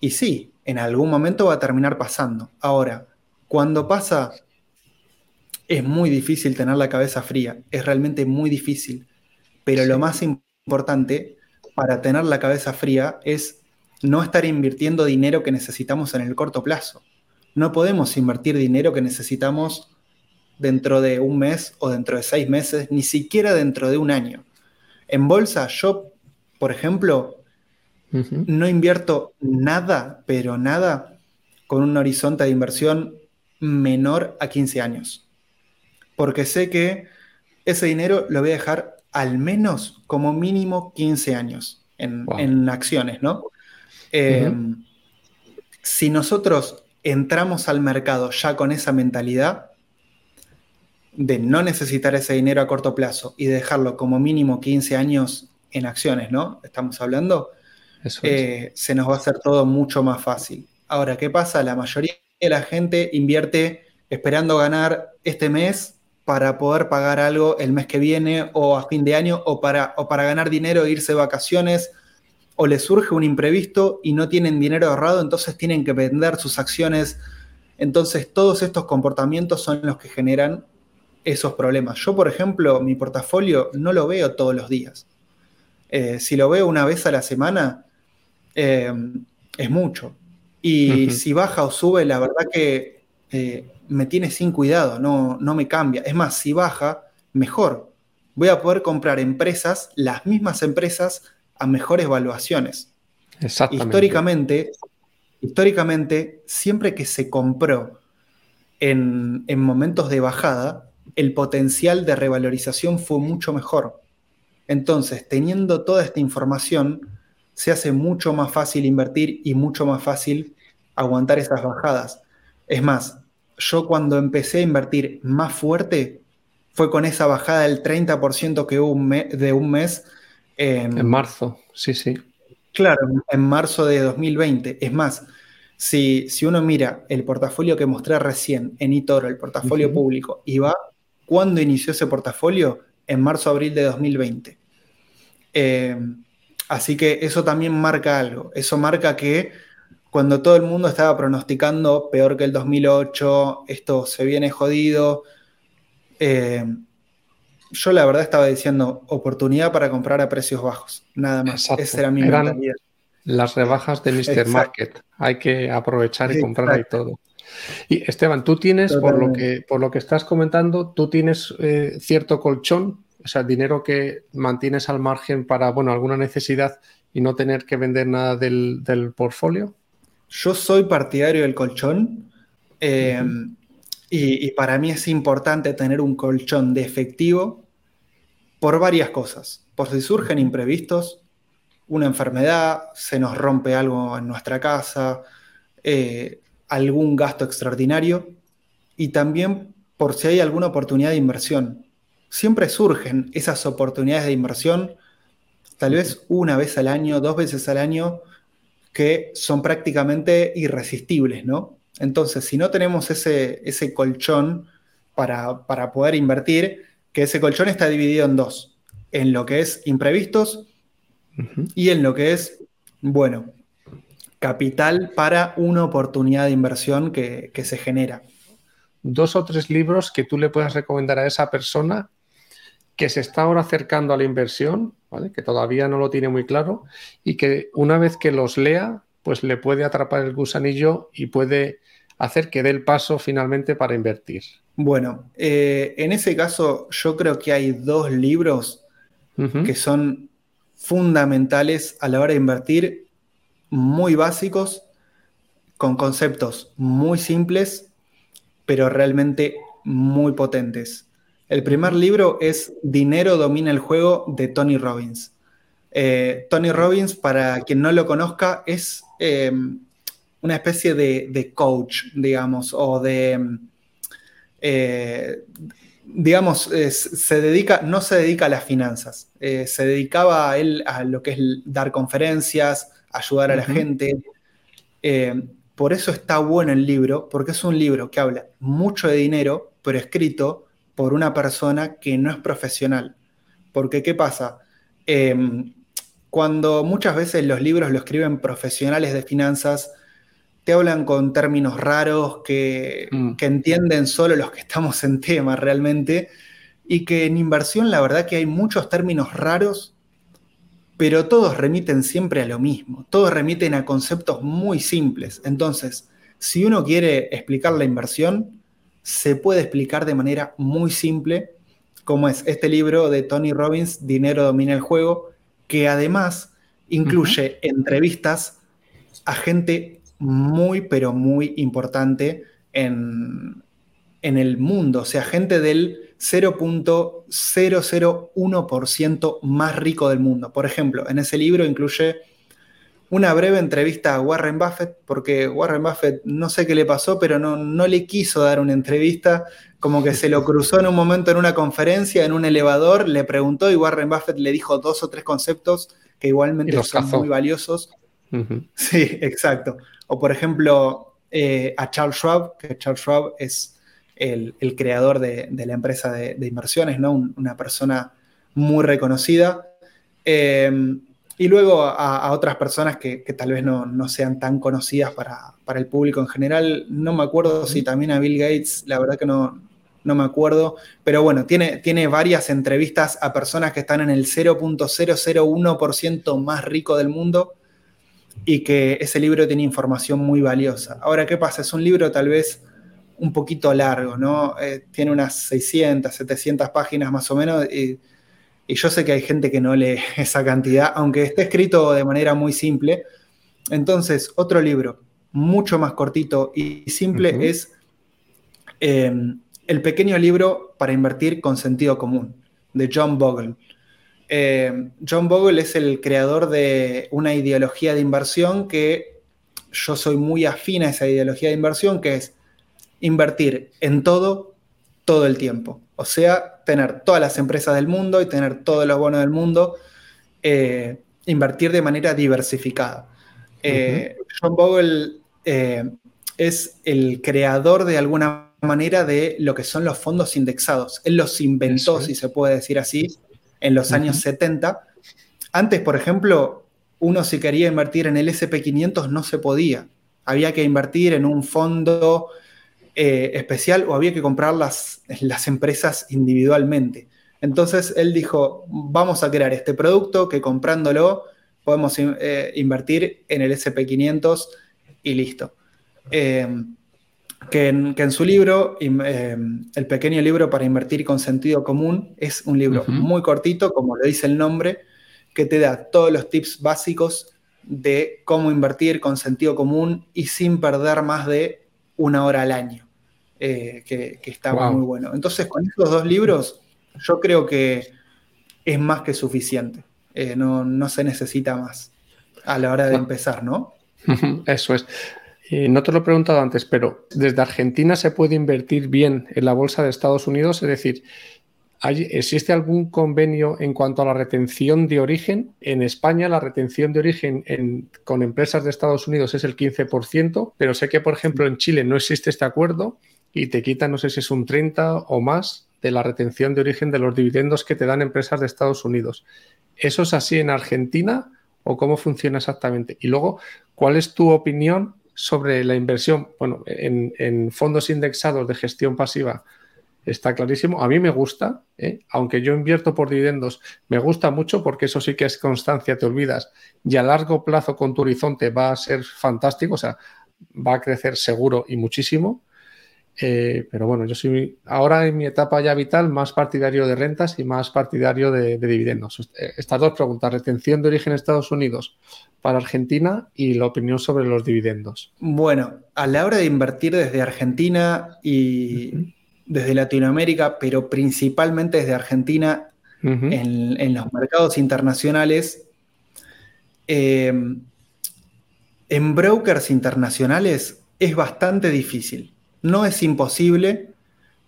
y sí, en algún momento va a terminar pasando. Ahora, cuando pasa, es muy difícil tener la cabeza fría, es realmente muy difícil, pero lo más importante para tener la cabeza fría es no estar invirtiendo dinero que necesitamos en el corto plazo. No podemos invertir dinero que necesitamos dentro de un mes o dentro de seis meses, ni siquiera dentro de un año. En bolsa, yo, por ejemplo, no invierto nada, pero nada, con un horizonte de inversión menor a 15 años. Porque sé que ese dinero lo voy a dejar al menos como mínimo 15 años en, acciones, ¿no? Eh, si nosotros entramos al mercado ya con esa mentalidad de no necesitar ese dinero a corto plazo y dejarlo como mínimo 15 años en acciones, ¿no? Estamos hablando, eh, se nos va a hacer todo mucho más fácil. Ahora, ¿qué pasa? La mayoría de la gente invierte esperando ganar este mes para poder pagar algo el mes que viene o a fin de año o para, o para ganar dinero e irse de vacaciones o les surge un imprevisto y no tienen dinero ahorrado, entonces tienen que vender sus acciones. Entonces todos estos comportamientos son los que generan esos problemas. Yo, por ejemplo, mi portafolio no lo veo todos los días. Eh, si lo veo una vez a la semana, eh, es mucho. Y si baja o sube, la verdad que eh, me tiene sin cuidado, no, no me cambia. Es más, si baja, mejor. Voy a poder comprar empresas, las mismas empresas, a mejores valuaciones. Históricamente, históricamente, siempre que se compró en, en momentos de bajada, el potencial de revalorización fue mucho mejor. Entonces, teniendo toda esta información, se hace mucho más fácil invertir y mucho más fácil aguantar esas bajadas. Es más, yo cuando empecé a invertir más fuerte fue con esa bajada del 30% que hubo de un mes. en marzo, sí, sí. Claro, en marzo de 2020. Es más, si, si uno mira el portafolio que mostré recién en eToro, el portafolio público, y va, ¿cuándo inició ese portafolio? En marzo-abril de 2020. Eh, así que eso también marca algo. Eso marca que cuando todo el mundo estaba pronosticando peor que el 2008, esto se viene jodido. Eh, yo la verdad estaba diciendo oportunidad para comprar a precios bajos, nada más. Esa era mi mentalidad. Las rebajas de Mr. Market. Hay que aprovechar y comprar ahí todo. Y Esteban, tú tienes, por lo, que, por lo que estás comentando, tú tienes eh, cierto colchón, o sea, dinero que mantienes al margen para, bueno, alguna necesidad y no tener que vender nada del, del portfolio. Yo soy partidario del colchón eh, y, para mí es importante tener un colchón de efectivo por varias cosas. Por si surgen imprevistos, una enfermedad, se nos rompe algo en nuestra casa, eh, algún gasto extraordinario y también por si hay alguna oportunidad de inversión. Siempre surgen esas oportunidades de inversión, tal vez una vez al año, dos veces al año, que son prácticamente irresistibles, ¿no? Entonces, si no tenemos ese, ese colchón para, poder invertir, que ese colchón está dividido en dos, en lo que es imprevistos y en lo que es, bueno, capital para una oportunidad de inversión que, se genera. Dos o tres libros que tú le puedas recomendar a esa persona que se está ahora acercando a la inversión, ¿vale? que todavía no lo tiene muy claro y que una vez que los lea, pues le puede atrapar el gusanillo y puede hacer que dé el paso finalmente para invertir. Bueno, eh, en ese caso yo creo que hay dos libros que son fundamentales a la hora de invertir muy básicos, con conceptos muy simples, pero realmente muy potentes. El primer libro es Dinero domina el juego de Tony Robbins. Eh, Tony Robbins, para quien no lo conozca, es eh, una especie de, coach, digamos, o de, eh, digamos, se dedica, no se dedica a las finanzas, se dedicaba a él a lo que es dar conferencias, ayudar a la gente. Por eso está bueno el libro, porque es un libro que habla mucho de dinero, pero escrito por una persona que no es profesional. Porque, ¿qué pasa? Em, cuando muchas veces los libros lo escriben profesionales de finanzas, te hablan con términos raros que, mm. que entienden solo los que estamos en tema realmente, y que en inversión la verdad que hay muchos términos raros pero todos remiten siempre a lo mismo, todos remiten a conceptos muy simples. Entonces, si uno quiere explicar la inversión, se puede explicar de manera muy simple, como es este libro de Tony Robbins, Dinero domina el juego, que además incluye entrevistas a gente muy, pero muy importante en, en el mundo, o sea, gente del 0.001% más rico del mundo. Por ejemplo, en ese libro incluye una breve entrevista a Warren Buffett, porque Warren Buffett no sé qué le pasó, pero no, no le quiso dar una entrevista, como que se lo cruzó en un momento en una conferencia, en un elevador, le preguntó y Warren Buffett le dijo dos o tres conceptos que igualmente son muy valiosos. Sí, exacto. O por ejemplo, eh, a Charles Schwab, que Charles Schwab es el, creador de, la empresa de, inversiones, ¿no? una persona muy reconocida. Eh, y luego a, otras personas que, tal vez no, sean tan conocidas para, el público en general. No me acuerdo si también a Bill Gates, la verdad que no, no me acuerdo. Pero bueno, tiene, tiene varias entrevistas a personas que están en el 0.001% más rico del mundo y que ese libro tiene información muy valiosa. Ahora, ¿qué pasa? Es un libro tal vez un poquito largo, ¿no? Eh, tiene unas 600, 700 páginas más o menos, y, yo sé que hay gente que no lee esa cantidad, aunque esté escrito de manera muy simple. Entonces, otro libro mucho más cortito y simple es em, El pequeño libro para invertir con sentido común, de John Bogle. Em, John Bogle es el creador de una ideología de inversión que yo soy muy afín a esa ideología de inversión, que es invertir en todo todo el tiempo. O sea, tener todas las empresas del mundo y tener todos los bonos del mundo, eh, invertir de manera diversificada. Eh, John Bogle eh, es el creador de alguna manera de lo que son los fondos indexados. Él los inventó, si se puede decir así, en los años 70. Antes, por ejemplo, uno si quería invertir en el SP500 no se podía. Había que invertir en un fondo eh, especial o había que comprar las, las empresas individualmente. Entonces él dijo, vamos a crear este producto que comprándolo podemos eh, invertir en el SP500 y listo. Em, que, en, su libro, el pequeño libro para invertir con sentido común, es un libro muy cortito, como lo dice el nombre, que te da todos los tips básicos de cómo invertir con sentido común y sin perder más de una hora al año. Eh, que, estaba muy bueno. Entonces, con estos dos libros, yo creo que es más que suficiente. Eh, no, se necesita más a la hora de empezar, ¿no? Eso es. Eh, no te lo he preguntado antes, pero desde Argentina se puede invertir bien en la bolsa de Estados Unidos, es decir, ¿existe algún convenio en cuanto a la retención de origen? En España la retención de origen con empresas de Estados Unidos es el 15%, pero sé que, por ejemplo, en Chile no existe este acuerdo y te quitan, no sé si es un 30 o más de la retención de origen de los dividendos que te dan empresas de Estados Unidos. ¿Eso es así en Argentina o cómo funciona exactamente? Y luego, ¿cuál es tu opinión sobre la inversión? Bueno, en, fondos indexados de gestión pasiva está clarísimo. A mí me gusta, ¿eh? aunque yo invierto por dividendos, me gusta mucho porque eso sí que es constancia, te olvidas. Y a largo plazo con tu horizonte va a ser fantástico, o sea, va a crecer seguro y muchísimo. Eh, pero bueno, yo soy ahora en mi etapa ya vital más partidario de rentas y más partidario de, dividendos. Eh, estas dos preguntas, retención de origen en Estados Unidos para Argentina y la opinión sobre los dividendos. Bueno, a la hora de invertir desde Argentina y desde Latinoamérica, pero principalmente desde Argentina en, los mercados internacionales, eh, en brokers internacionales es bastante difícil. No es imposible,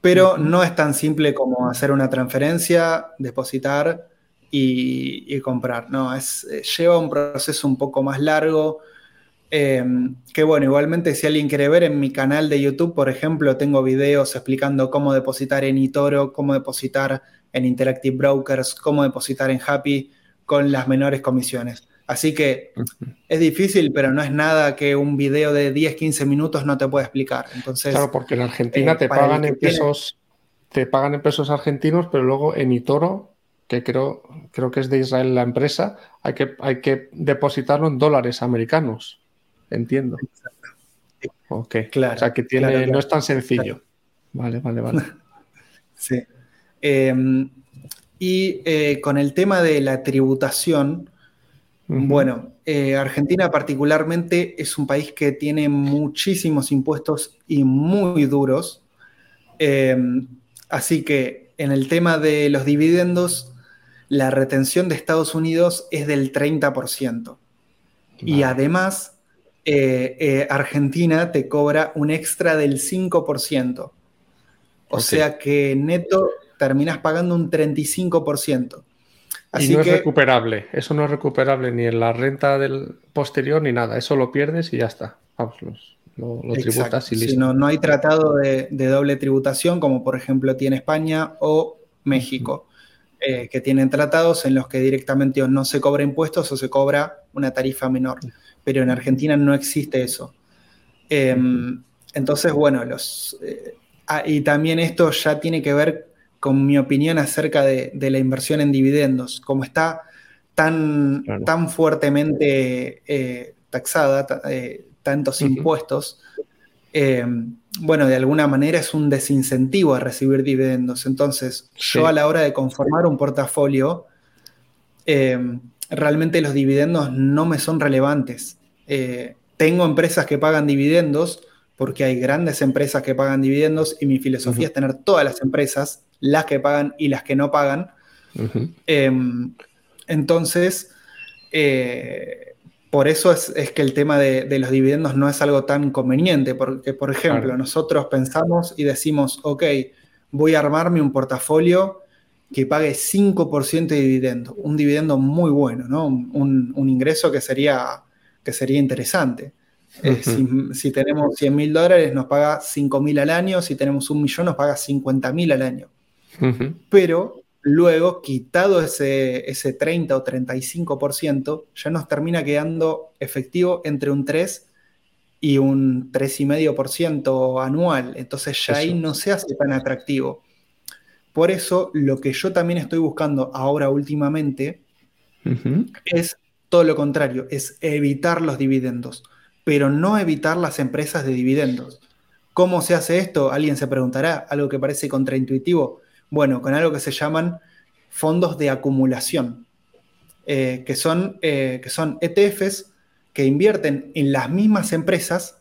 pero no es tan simple como hacer una transferencia, depositar y, comprar. No, es, eh, lleva un proceso un poco más largo. Eh, que bueno, igualmente si alguien quiere ver en mi canal de YouTube, por ejemplo, tengo videos explicando cómo depositar en eToro, cómo depositar en Interactive Brokers, cómo depositar en Happy con las menores comisiones. Así que es difícil, pero no es nada que un video de 10, 15 minutos no te pueda explicar. Entonces, claro, porque en Argentina eh, te pagan en pesos, te pagan en pesos argentinos, pero luego en Itoro, que creo, creo que es de Israel la empresa, hay que, hay que depositarlo en dólares americanos. Entiendo. Ok. Claro, o sea que tiene, no es tan sencillo. Vale, vale, vale. sí. Em, y eh, con el tema de la tributación, bueno, eh, Argentina particularmente es un país que tiene muchísimos impuestos y muy duros. Em, así que en el tema de los dividendos, la retención de Estados Unidos es del 30%. Y además, eh, eh, Argentina te cobra un extra del 5%. O sea que neto terminas pagando un 35% y no es recuperable, eso no es recuperable ni en la renta del posterior ni nada, eso lo pierdes y ya está. Vamos, lo, tributas y listo. Si no, no hay tratado de, doble tributación como por ejemplo tiene España o México, eh, que tienen tratados en los que directamente no se cobra impuestos o se cobra una tarifa menor, pero en Argentina no existe eso. Em, entonces, bueno, los... Eh, ah, y también esto ya tiene que ver con mi opinión acerca de, la inversión en dividendos. Como está tan, tan fuertemente eh, taxada, eh, tantos impuestos, eh, bueno, de alguna manera es un desincentivo a recibir dividendos. Entonces, yo a la hora de conformar un portafolio, realmente los dividendos no me son relevantes. tengo empresas que pagan dividendos porque hay grandes empresas que pagan dividendos y mi filosofía es tener todas las empresas las que pagan y las que no pagan. Em, entonces, eh, por eso es, que el tema de, los dividendos no es algo tan conveniente, porque, por ejemplo, nosotros pensamos y decimos, ok, voy a armarme un portafolio que pague 5% de dividendo, un dividendo muy bueno, ¿no? Un, ingreso que sería, que sería interesante. Eh, si, tenemos 100 mil dólares, nos paga 5 mil al año, si tenemos un millón, nos paga 50 mil al año. Pero luego, quitado ese, ese 30 o 35%, ya nos termina quedando efectivo entre un 3 y un 3,5% anual. Entonces ya ahí no se hace tan atractivo. Por eso, lo que yo también estoy buscando ahora últimamente es todo lo contrario, es evitar los dividendos, pero no evitar las empresas de dividendos. ¿Cómo se hace esto? Alguien se preguntará, algo que parece contraintuitivo. Bueno, con algo que se llaman fondos de acumulación, eh, que, son, eh, que son ETFs que invierten en las mismas empresas,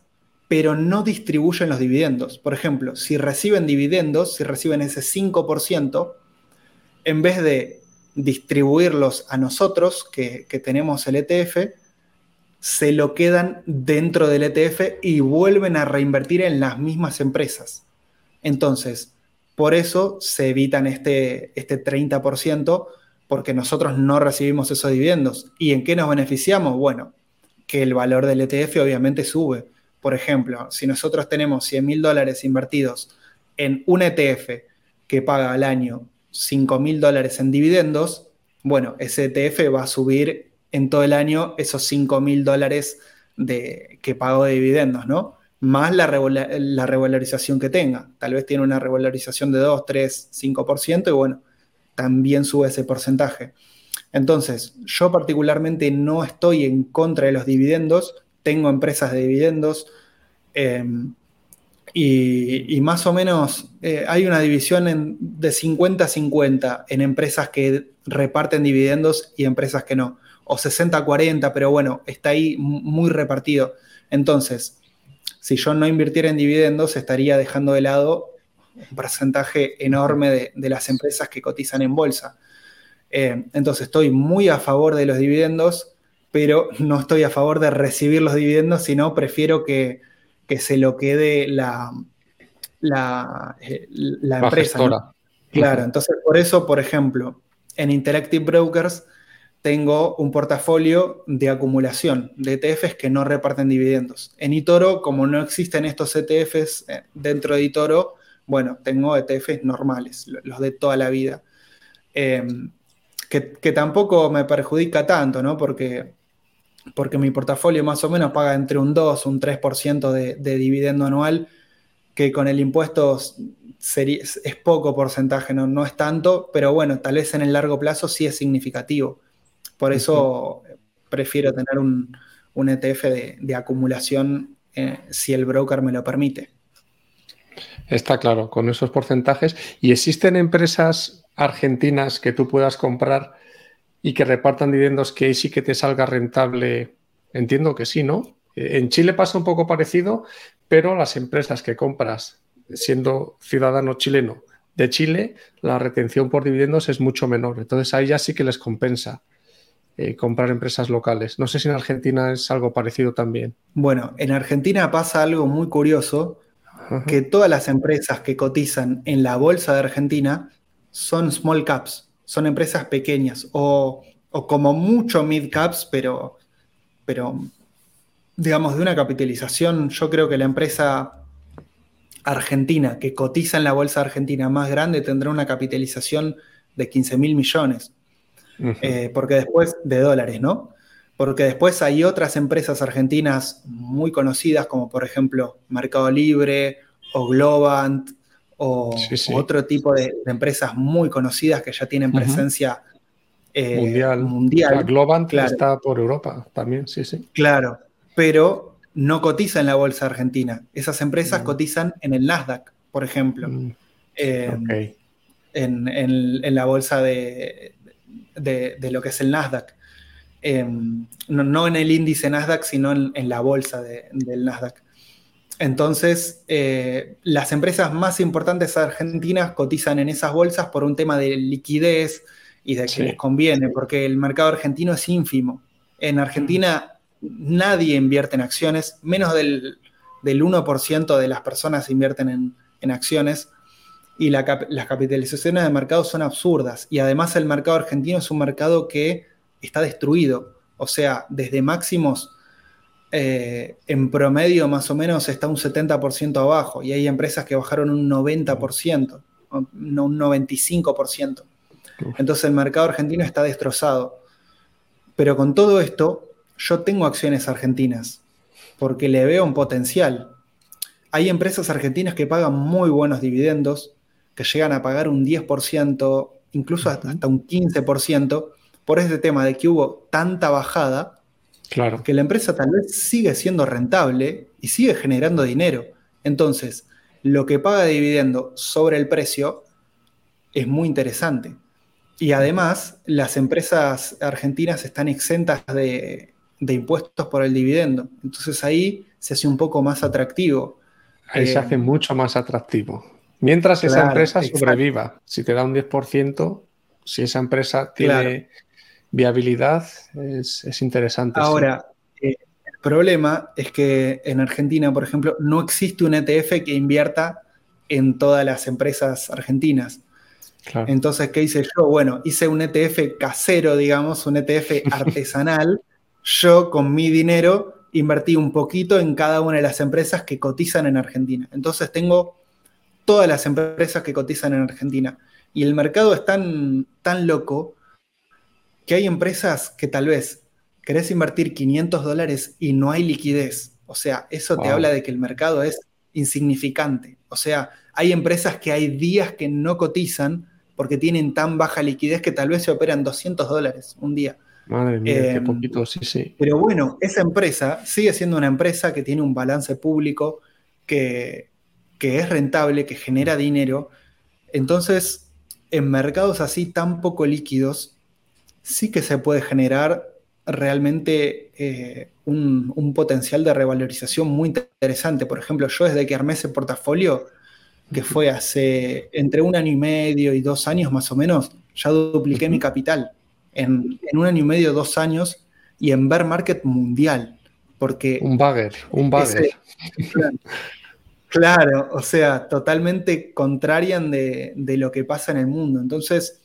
pero no distribuyen los dividendos. Por ejemplo, si reciben dividendos, si reciben ese 5%, en vez de distribuirlos a nosotros, que, tenemos el ETF, se lo quedan dentro del ETF y vuelven a reinvertir en las mismas empresas. Entonces, por eso se evitan este, este 30%, porque nosotros no recibimos esos dividendos. ¿Y en qué nos beneficiamos? Bueno, que el valor del ETF obviamente sube. Por ejemplo, si nosotros tenemos 100 mil dólares invertidos en un ETF que paga al año 5 mil dólares en dividendos, bueno, ese ETF va a subir en todo el año esos 5 mil dólares que pagó de dividendos, ¿no? Más la, la revalorización que tenga. Tal vez tiene una revalorización de 2, 3, 5% y bueno, también sube ese porcentaje. Entonces, yo particularmente no estoy en contra de los dividendos, tengo empresas de dividendos, em, y, más o menos eh, hay una división de 50-50 en empresas que reparten dividendos y empresas que no. O 60-40, pero bueno, está ahí muy repartido. Entonces, si yo no invirtiera en dividendos, estaría dejando de lado un porcentaje enorme de, las empresas que cotizan en bolsa. Eh, entonces, estoy muy a favor de los dividendos, pero no estoy a favor de recibir los dividendos, sino prefiero que que se lo quede la, la, eh, empresa. Claro, entonces por eso, por ejemplo, en Interactive Brokers tengo un portafolio de acumulación de ETFs que no reparten dividendos. En eToro, como no existen estos ETFs eh, dentro de eToro, bueno, tengo ETFs normales, los de toda la vida. Em, que, tampoco me perjudica tanto, ¿no? Porque porque mi portafolio más o menos paga entre un 2 un 3% de, de dividendo anual, que con el impuesto es poco porcentaje, no, no es tanto, pero bueno, tal vez en el largo plazo sí es significativo. Por eso prefiero tener un, ETF de, acumulación eh, si el broker me lo permite. Está claro, con esos porcentajes. ¿Y existen empresas argentinas que tú puedas comprar y que repartan dividendos que sí que te salga rentable, entiendo que sí, ¿no? Eh, en Chile pasa un poco parecido, pero las empresas que compras siendo ciudadano chileno de Chile, la retención por dividendos es mucho menor. Entonces ahí ya sí que les compensa eh, comprar empresas locales. No sé si en Argentina es algo parecido también. Bueno, en Argentina pasa algo muy curioso, que todas las empresas que cotizan en la bolsa de Argentina son small caps son empresas pequeñas o, como mucho mid caps, pero, pero digamos de una capitalización, yo creo que la empresa argentina que cotiza en la bolsa argentina más grande tendrá una capitalización de 15 mil millones. Eh, porque después, de dólares, ¿no? Porque después hay otras empresas argentinas muy conocidas, como por ejemplo Mercado Libre o Globant o, otro tipo de, empresas muy conocidas que ya tienen presencia eh, mundial. mundial. Globant está por Europa también, sí, sí. Claro, pero no cotiza en la bolsa argentina. Esas empresas mm. cotizan en el Nasdaq, por ejemplo. Em, en, la bolsa de, lo que es el Nasdaq. Em, no, en el índice Nasdaq, sino en, la bolsa del Nasdaq. Entonces, eh, las empresas más importantes argentinas cotizan en esas bolsas por un tema de liquidez y de que les conviene, porque el mercado argentino es ínfimo. En Argentina nadie invierte en acciones, menos del, 1% de las personas invierten en, acciones y las capitalizaciones de mercado son absurdas. Y además el mercado argentino es un mercado que está destruido. O sea, desde máximos eh, en promedio más o menos está un 70% abajo y hay empresas que bajaron un 90%, no un 95%. Entonces el mercado argentino está destrozado. Pero con todo esto, yo tengo acciones argentinas porque le veo un potencial. Hay empresas argentinas que pagan muy buenos dividendos, que llegan a pagar un 10%, incluso hasta un 15%, por este tema de que hubo tanta bajada Claro. Que la empresa tal vez sigue siendo rentable y sigue generando dinero. Entonces, lo que paga de dividendo sobre el precio es muy interesante. Y además, las empresas argentinas están exentas de, impuestos por el dividendo. Entonces ahí se hace un poco más atractivo. Ahí se hace eh, mucho más atractivo. Mientras esa empresa sobreviva, si te da un 10%, si esa empresa tiene viabilidad es, interesante. Ahora, eh, problema es que en Argentina, por ejemplo, no existe un ETF que invierta en todas las empresas argentinas. Entonces, ¿qué hice yo? Bueno, hice un ETF casero, digamos, un ETF artesanal. yo con mi dinero invertí un poquito en cada una de las empresas que cotizan en Argentina. Entonces tengo todas las empresas que cotizan en Argentina. Y el mercado es tan, tan loco que hay empresas que tal vez querés invertir 500 dólares y no hay liquidez. O sea, eso te habla de que el mercado es insignificante. O sea, hay empresas que hay días que no cotizan porque tienen tan baja liquidez que tal vez se operan 200 dólares un día. Madre mía, qué em, poquito, sí, sí. Pero bueno, esa empresa sigue siendo una empresa que tiene un balance público, que, que es rentable, que genera dinero. Entonces, en mercados así tan poco líquidos, sí que se puede generar realmente eh, un, potencial de revalorización muy interesante. Por ejemplo, yo desde que armé ese portafolio, que fue hace entre un año y medio y dos años más o menos, ya dupliqué mi capital en, un año y medio, dos años, y en bear market mundial. Porque un bagger, un bagger. Claro, o sea, totalmente contrarian de, de lo que pasa en el mundo. Entonces,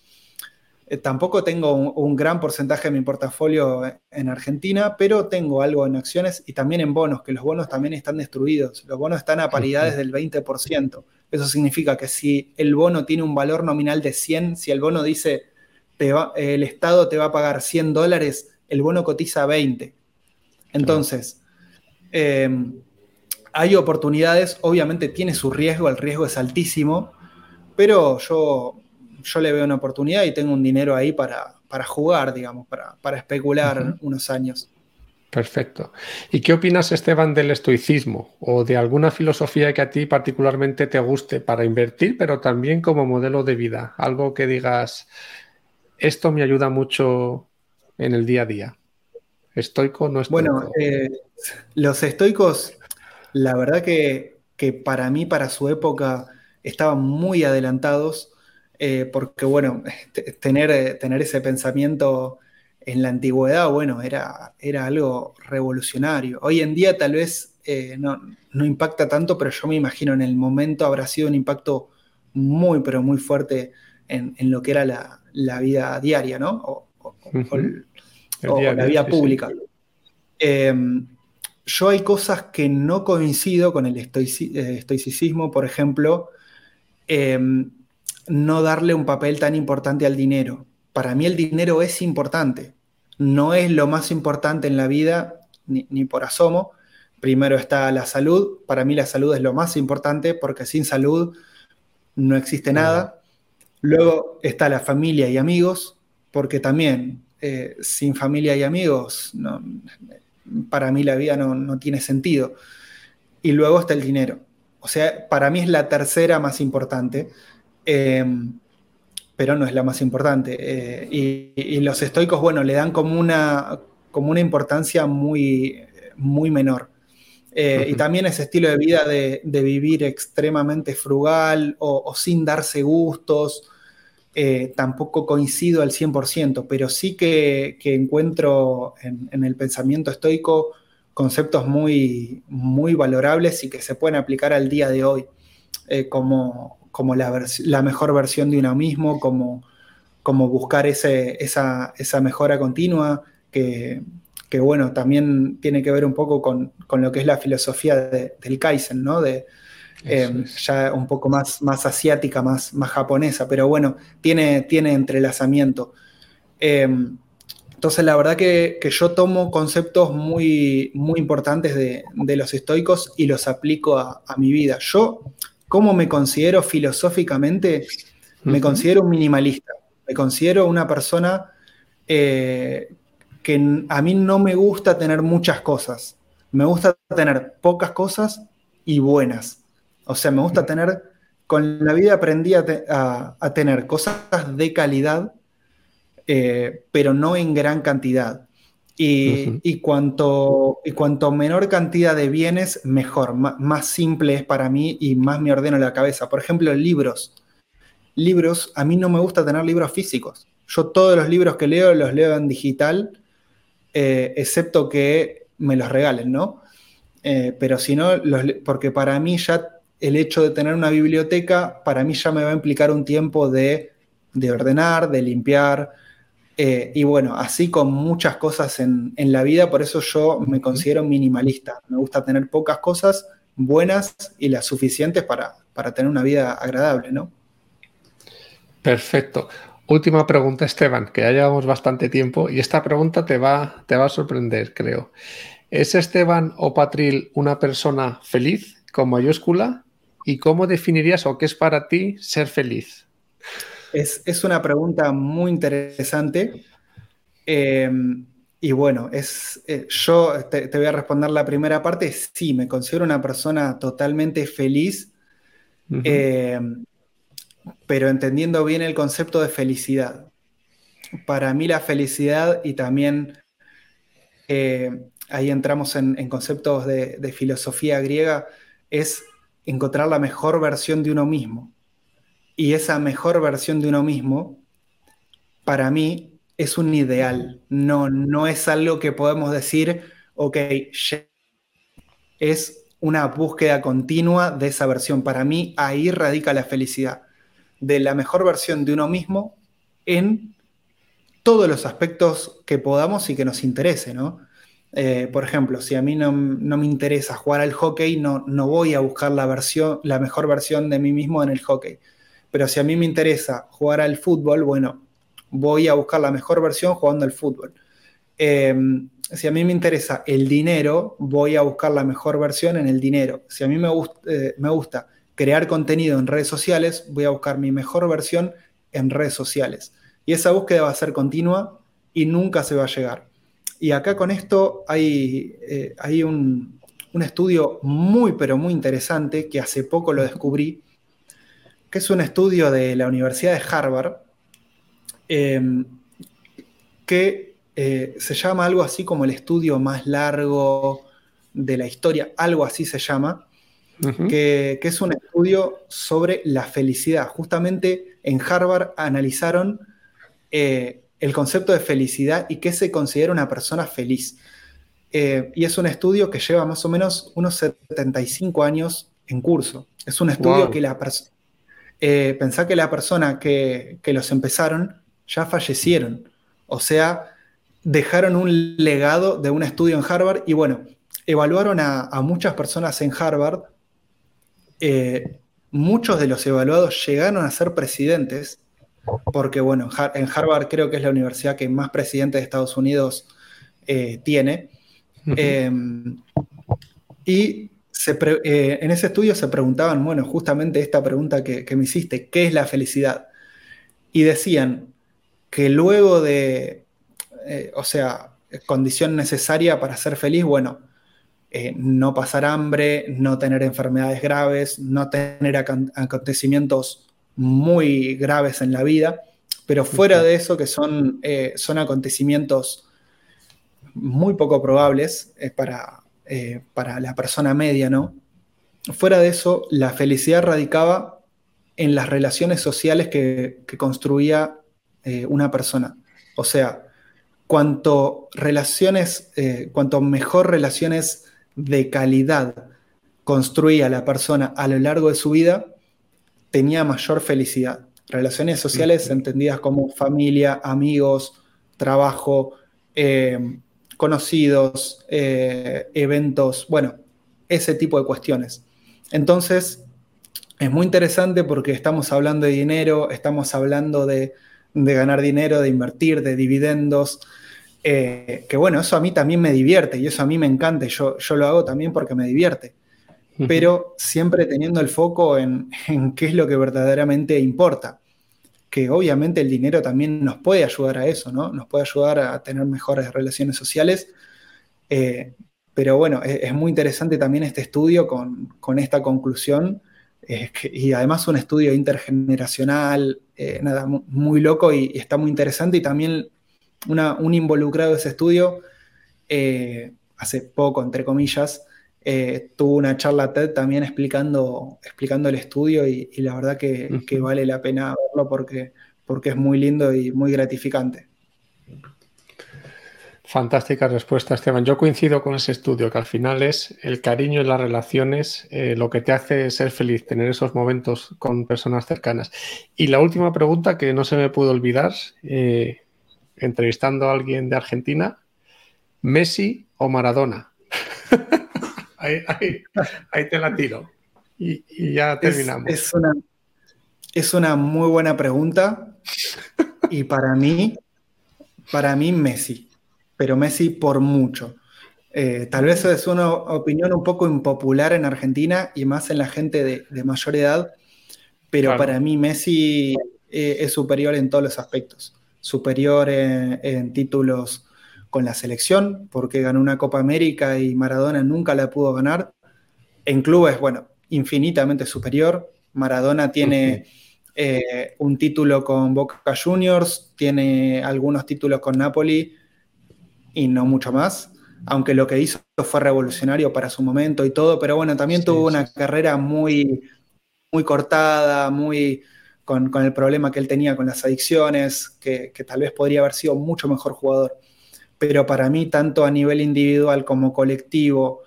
eh, tampoco tengo un, gran porcentaje de mi portafolio en Argentina, pero tengo algo en acciones y también en bonos, que los bonos también están destruidos. Los bonos están a paridades del 20%. Eso significa que si el bono tiene un valor nominal de 100, si el bono dice el Estado te va a pagar 100 dólares, el bono cotiza 20. Entonces, em, hay oportunidades, obviamente tiene su riesgo, el riesgo es altísimo, pero yo yo le veo una oportunidad y tengo un dinero ahí para, para jugar, digamos, para, para especular unos años. Perfecto. ¿Y qué opinas, Esteban, del estoicismo o de alguna filosofía que a ti particularmente te guste para invertir, pero también como modelo de vida? Algo que digas, esto me ayuda mucho en el día a día. ¿Estoico o no estoico? Bueno, eh, los estoicos, la verdad que, que, para mí, para su época, estaban muy adelantados. Eh, porque bueno, tener, eh, tener ese pensamiento en la antigüedad, bueno, era, era algo revolucionario. Hoy en día tal vez eh, no, impacta tanto, pero yo me imagino en el momento habrá sido un impacto muy, pero muy fuerte en, lo que era la, vida diaria, ¿no? O, la vida pública. Em, yo hay cosas que no coincido con el estoicismo, por ejemplo, em, no darle un papel tan importante al dinero. Para mí el dinero es importante, no es lo más importante en la vida, ni, por asomo. Primero está la salud, para mí la salud es lo más importante porque sin salud no existe nada. Luego está la familia y amigos, porque también eh, sin familia y amigos para mí la vida no, no tiene sentido. Y luego está el dinero. O sea, para mí es la tercera más importante. Em, pero no es la más importante. Eh, y, los estoicos, bueno, le dan como una, como una importancia muy, muy menor. Eh, y también ese estilo de vida de, vivir extremadamente frugal o, sin darse gustos, eh, tampoco coincido al 100%, pero sí que, encuentro en, el pensamiento estoico conceptos muy, muy valorables y que se pueden aplicar al día de hoy, como, como la, mejor versión de uno mismo, como, como buscar ese, esa, mejora continua, que, bueno, también tiene que ver un poco con, lo que es la filosofía del Kaizen, ¿no? De, em, ya un poco más, más asiática, más, más japonesa, pero bueno, tiene, tiene entrelazamiento. Em, entonces, la verdad que, yo tomo conceptos muy, muy importantes de, los estoicos y los aplico a, a, mi vida. Yo ¿Cómo me considero filosóficamente? Me considero un minimalista. Me considero una persona eh, que a mí no me gusta tener muchas cosas. Me gusta tener pocas cosas y buenas. O sea, me gusta tener, con la vida aprendí a, tener cosas de calidad, eh, pero no en gran cantidad. Y, cuanto, y cuanto menor cantidad de bienes, mejor, más simple es para mí y más me ordeno la cabeza. Por ejemplo, libros. Libros, a mí no me gusta tener libros físicos. Yo todos los libros que leo los leo en digital, eh, excepto que me los regalen, ¿no? Eh, pero si no, porque para mí ya el hecho de tener una biblioteca, para mí ya me va a implicar un tiempo de, ordenar, de limpiar, eh, y bueno, así con muchas cosas en, la vida, por eso yo me considero minimalista. Me gusta tener pocas cosas buenas y las suficientes para, para tener una vida agradable, ¿no? Perfecto. Última pregunta, Esteban, que ya llevamos bastante tiempo y esta pregunta te va, te va a sorprender, creo. ¿Es Esteban o Patril una persona feliz con mayúscula? ¿Y cómo definirías o qué es para ti ser feliz? Es, una pregunta muy interesante. Eh, y bueno, es, eh, yo te, voy a responder la primera parte. Sí, me considero una persona totalmente feliz pero entendiendo bien el concepto de felicidad. Para mí la felicidad y también eh, ahí entramos en, conceptos de, filosofía griega, es encontrar la mejor versión de uno mismo. Y esa mejor versión de uno mismo, para mí, es un ideal. No, no es algo que podemos decir, ok, es una búsqueda continua de esa versión. Para mí, ahí radica la felicidad de la mejor versión de uno mismo en todos los aspectos que podamos y que nos interese, ¿no? Eh, por ejemplo, si a mí no, me interesa jugar al hockey, no, no voy a buscar la, versión, la mejor versión de mí mismo en el hockey. Pero si a mí me interesa jugar al fútbol, bueno, voy a buscar la mejor versión jugando al fútbol. Em, si a mí me interesa el dinero, voy a buscar la mejor versión en el dinero. Si a mí me, eh, me gusta crear contenido en redes sociales, voy a buscar mi mejor versión en redes sociales. Y esa búsqueda va a ser continua y nunca se va a llegar. Y acá con esto hay, eh, hay un, estudio muy, pero muy interesante que hace poco lo descubrí, que es un estudio de la Universidad de Harvard, em, que eh, se llama algo así como el estudio más largo de la historia, algo así se llama, que, es un estudio sobre la felicidad. Justamente en Harvard analizaron eh, el concepto de felicidad y qué se considera una persona feliz. Eh, y es un estudio que lleva más o menos unos 75 años en curso. Es un estudio que la persona... Eh, pensá que la persona que, los empezaron ya fallecieron. O sea, dejaron un legado de un estudio en Harvard y bueno, evaluaron a muchas personas en Harvard eh, muchos de los evaluados llegaron a ser presidentes, porque bueno, en Harvard creo que es la universidad que más presidentes de Estados Unidos eh, tiene. Em, y eh, en ese estudio se preguntaban, bueno, justamente esta pregunta que, que me hiciste, ¿qué es la felicidad? Y decían que luego de, o sea, condición necesaria para ser feliz, bueno, eh, no pasar hambre, no tener enfermedades graves, no tener acontecimientos muy graves en la vida, pero fuera de eso, que son, eh, son acontecimientos muy poco probables eh, para, para la persona media, ¿no? Fuera de eso, la felicidad radicaba en las relaciones sociales que, que construía una persona. O sea, cuanto relaciones, cuanto mejor relaciones de calidad construía la persona a lo largo de su vida, tenía mayor felicidad. Relaciones sociales entendidas como familia, amigos, trabajo, eh, conocidos, eh, eventos, bueno, ese tipo de cuestiones. Entonces, es muy interesante porque estamos hablando de dinero, estamos hablando de, de ganar dinero, de invertir, de dividendos, eh, que bueno, eso a mí también me divierte y eso a mí me encanta yo, yo lo hago también porque me divierte. Pero siempre teniendo el foco en, qué es lo que verdaderamente importa. Que obviamente el dinero también nos puede ayudar a eso, ¿no? Nos puede ayudar a tener mejores relaciones sociales. Eh, pero bueno, es, muy interesante también este estudio con, esta conclusión. y además un estudio intergeneracional, eh, nada, muy loco y, está muy interesante. Y también un involucrado de ese estudio, eh, hace poco, entre comillas, eh, tuvo una charla TED también explicando, explicando el estudio y, la verdad que, vale la pena verlo porque, porque es muy lindo y muy gratificante. Fantástica respuesta, Esteban. Yo coincido con ese estudio, que al final es el cariño en las relaciones eh, lo que te hace ser feliz, tener esos momentos con personas cercanas. Y la última pregunta que no se me pudo olvidar, eh, entrevistando a alguien de Argentina, ¿Messi o Maradona? ahí, te la tiro. Y, ya terminamos. Es, una, es una muy buena pregunta. Y para mí, para mí, Messi pero Messi por mucho. Eh, tal vez es una opinión un poco impopular en Argentina y más en la gente de, mayor edad, pero para mí Messi eh, es superior en todos los aspectos. Superior en, títulos con la selección, porque ganó una Copa América y Maradona nunca la pudo ganar. En clubes, bueno, infinitamente superior. Maradona tiene eh, un título con Boca Juniors, tiene algunos títulos con Napoli y no mucho más, aunque lo que hizo fue revolucionario para su momento y todo, pero bueno, también tuvo una carrera muy, muy cortada, muy con, el problema que él tenía con las adicciones, que, tal vez podría haber sido mucho mejor jugador. Pero para mí, tanto a nivel individual como colectivo,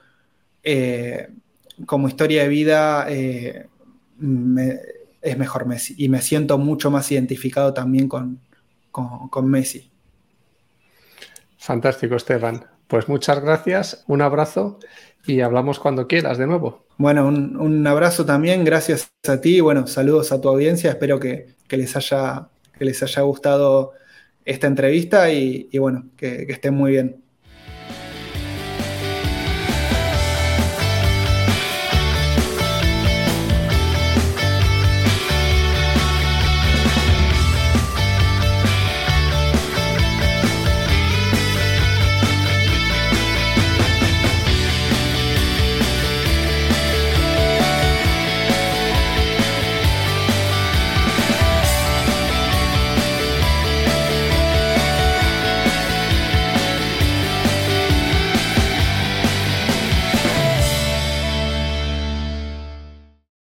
eh, como historia de vida, eh, es mejor Messi. Y me siento mucho más identificado también con, con Messi. Fantástico, Esteban. Pues muchas gracias, un abrazo y hablamos cuando quieras de nuevo. Bueno, un, abrazo también, gracias a ti, bueno, saludos a tu audiencia, espero que, les, haya, que les haya gustado esta entrevista y, bueno, que estén muy bien.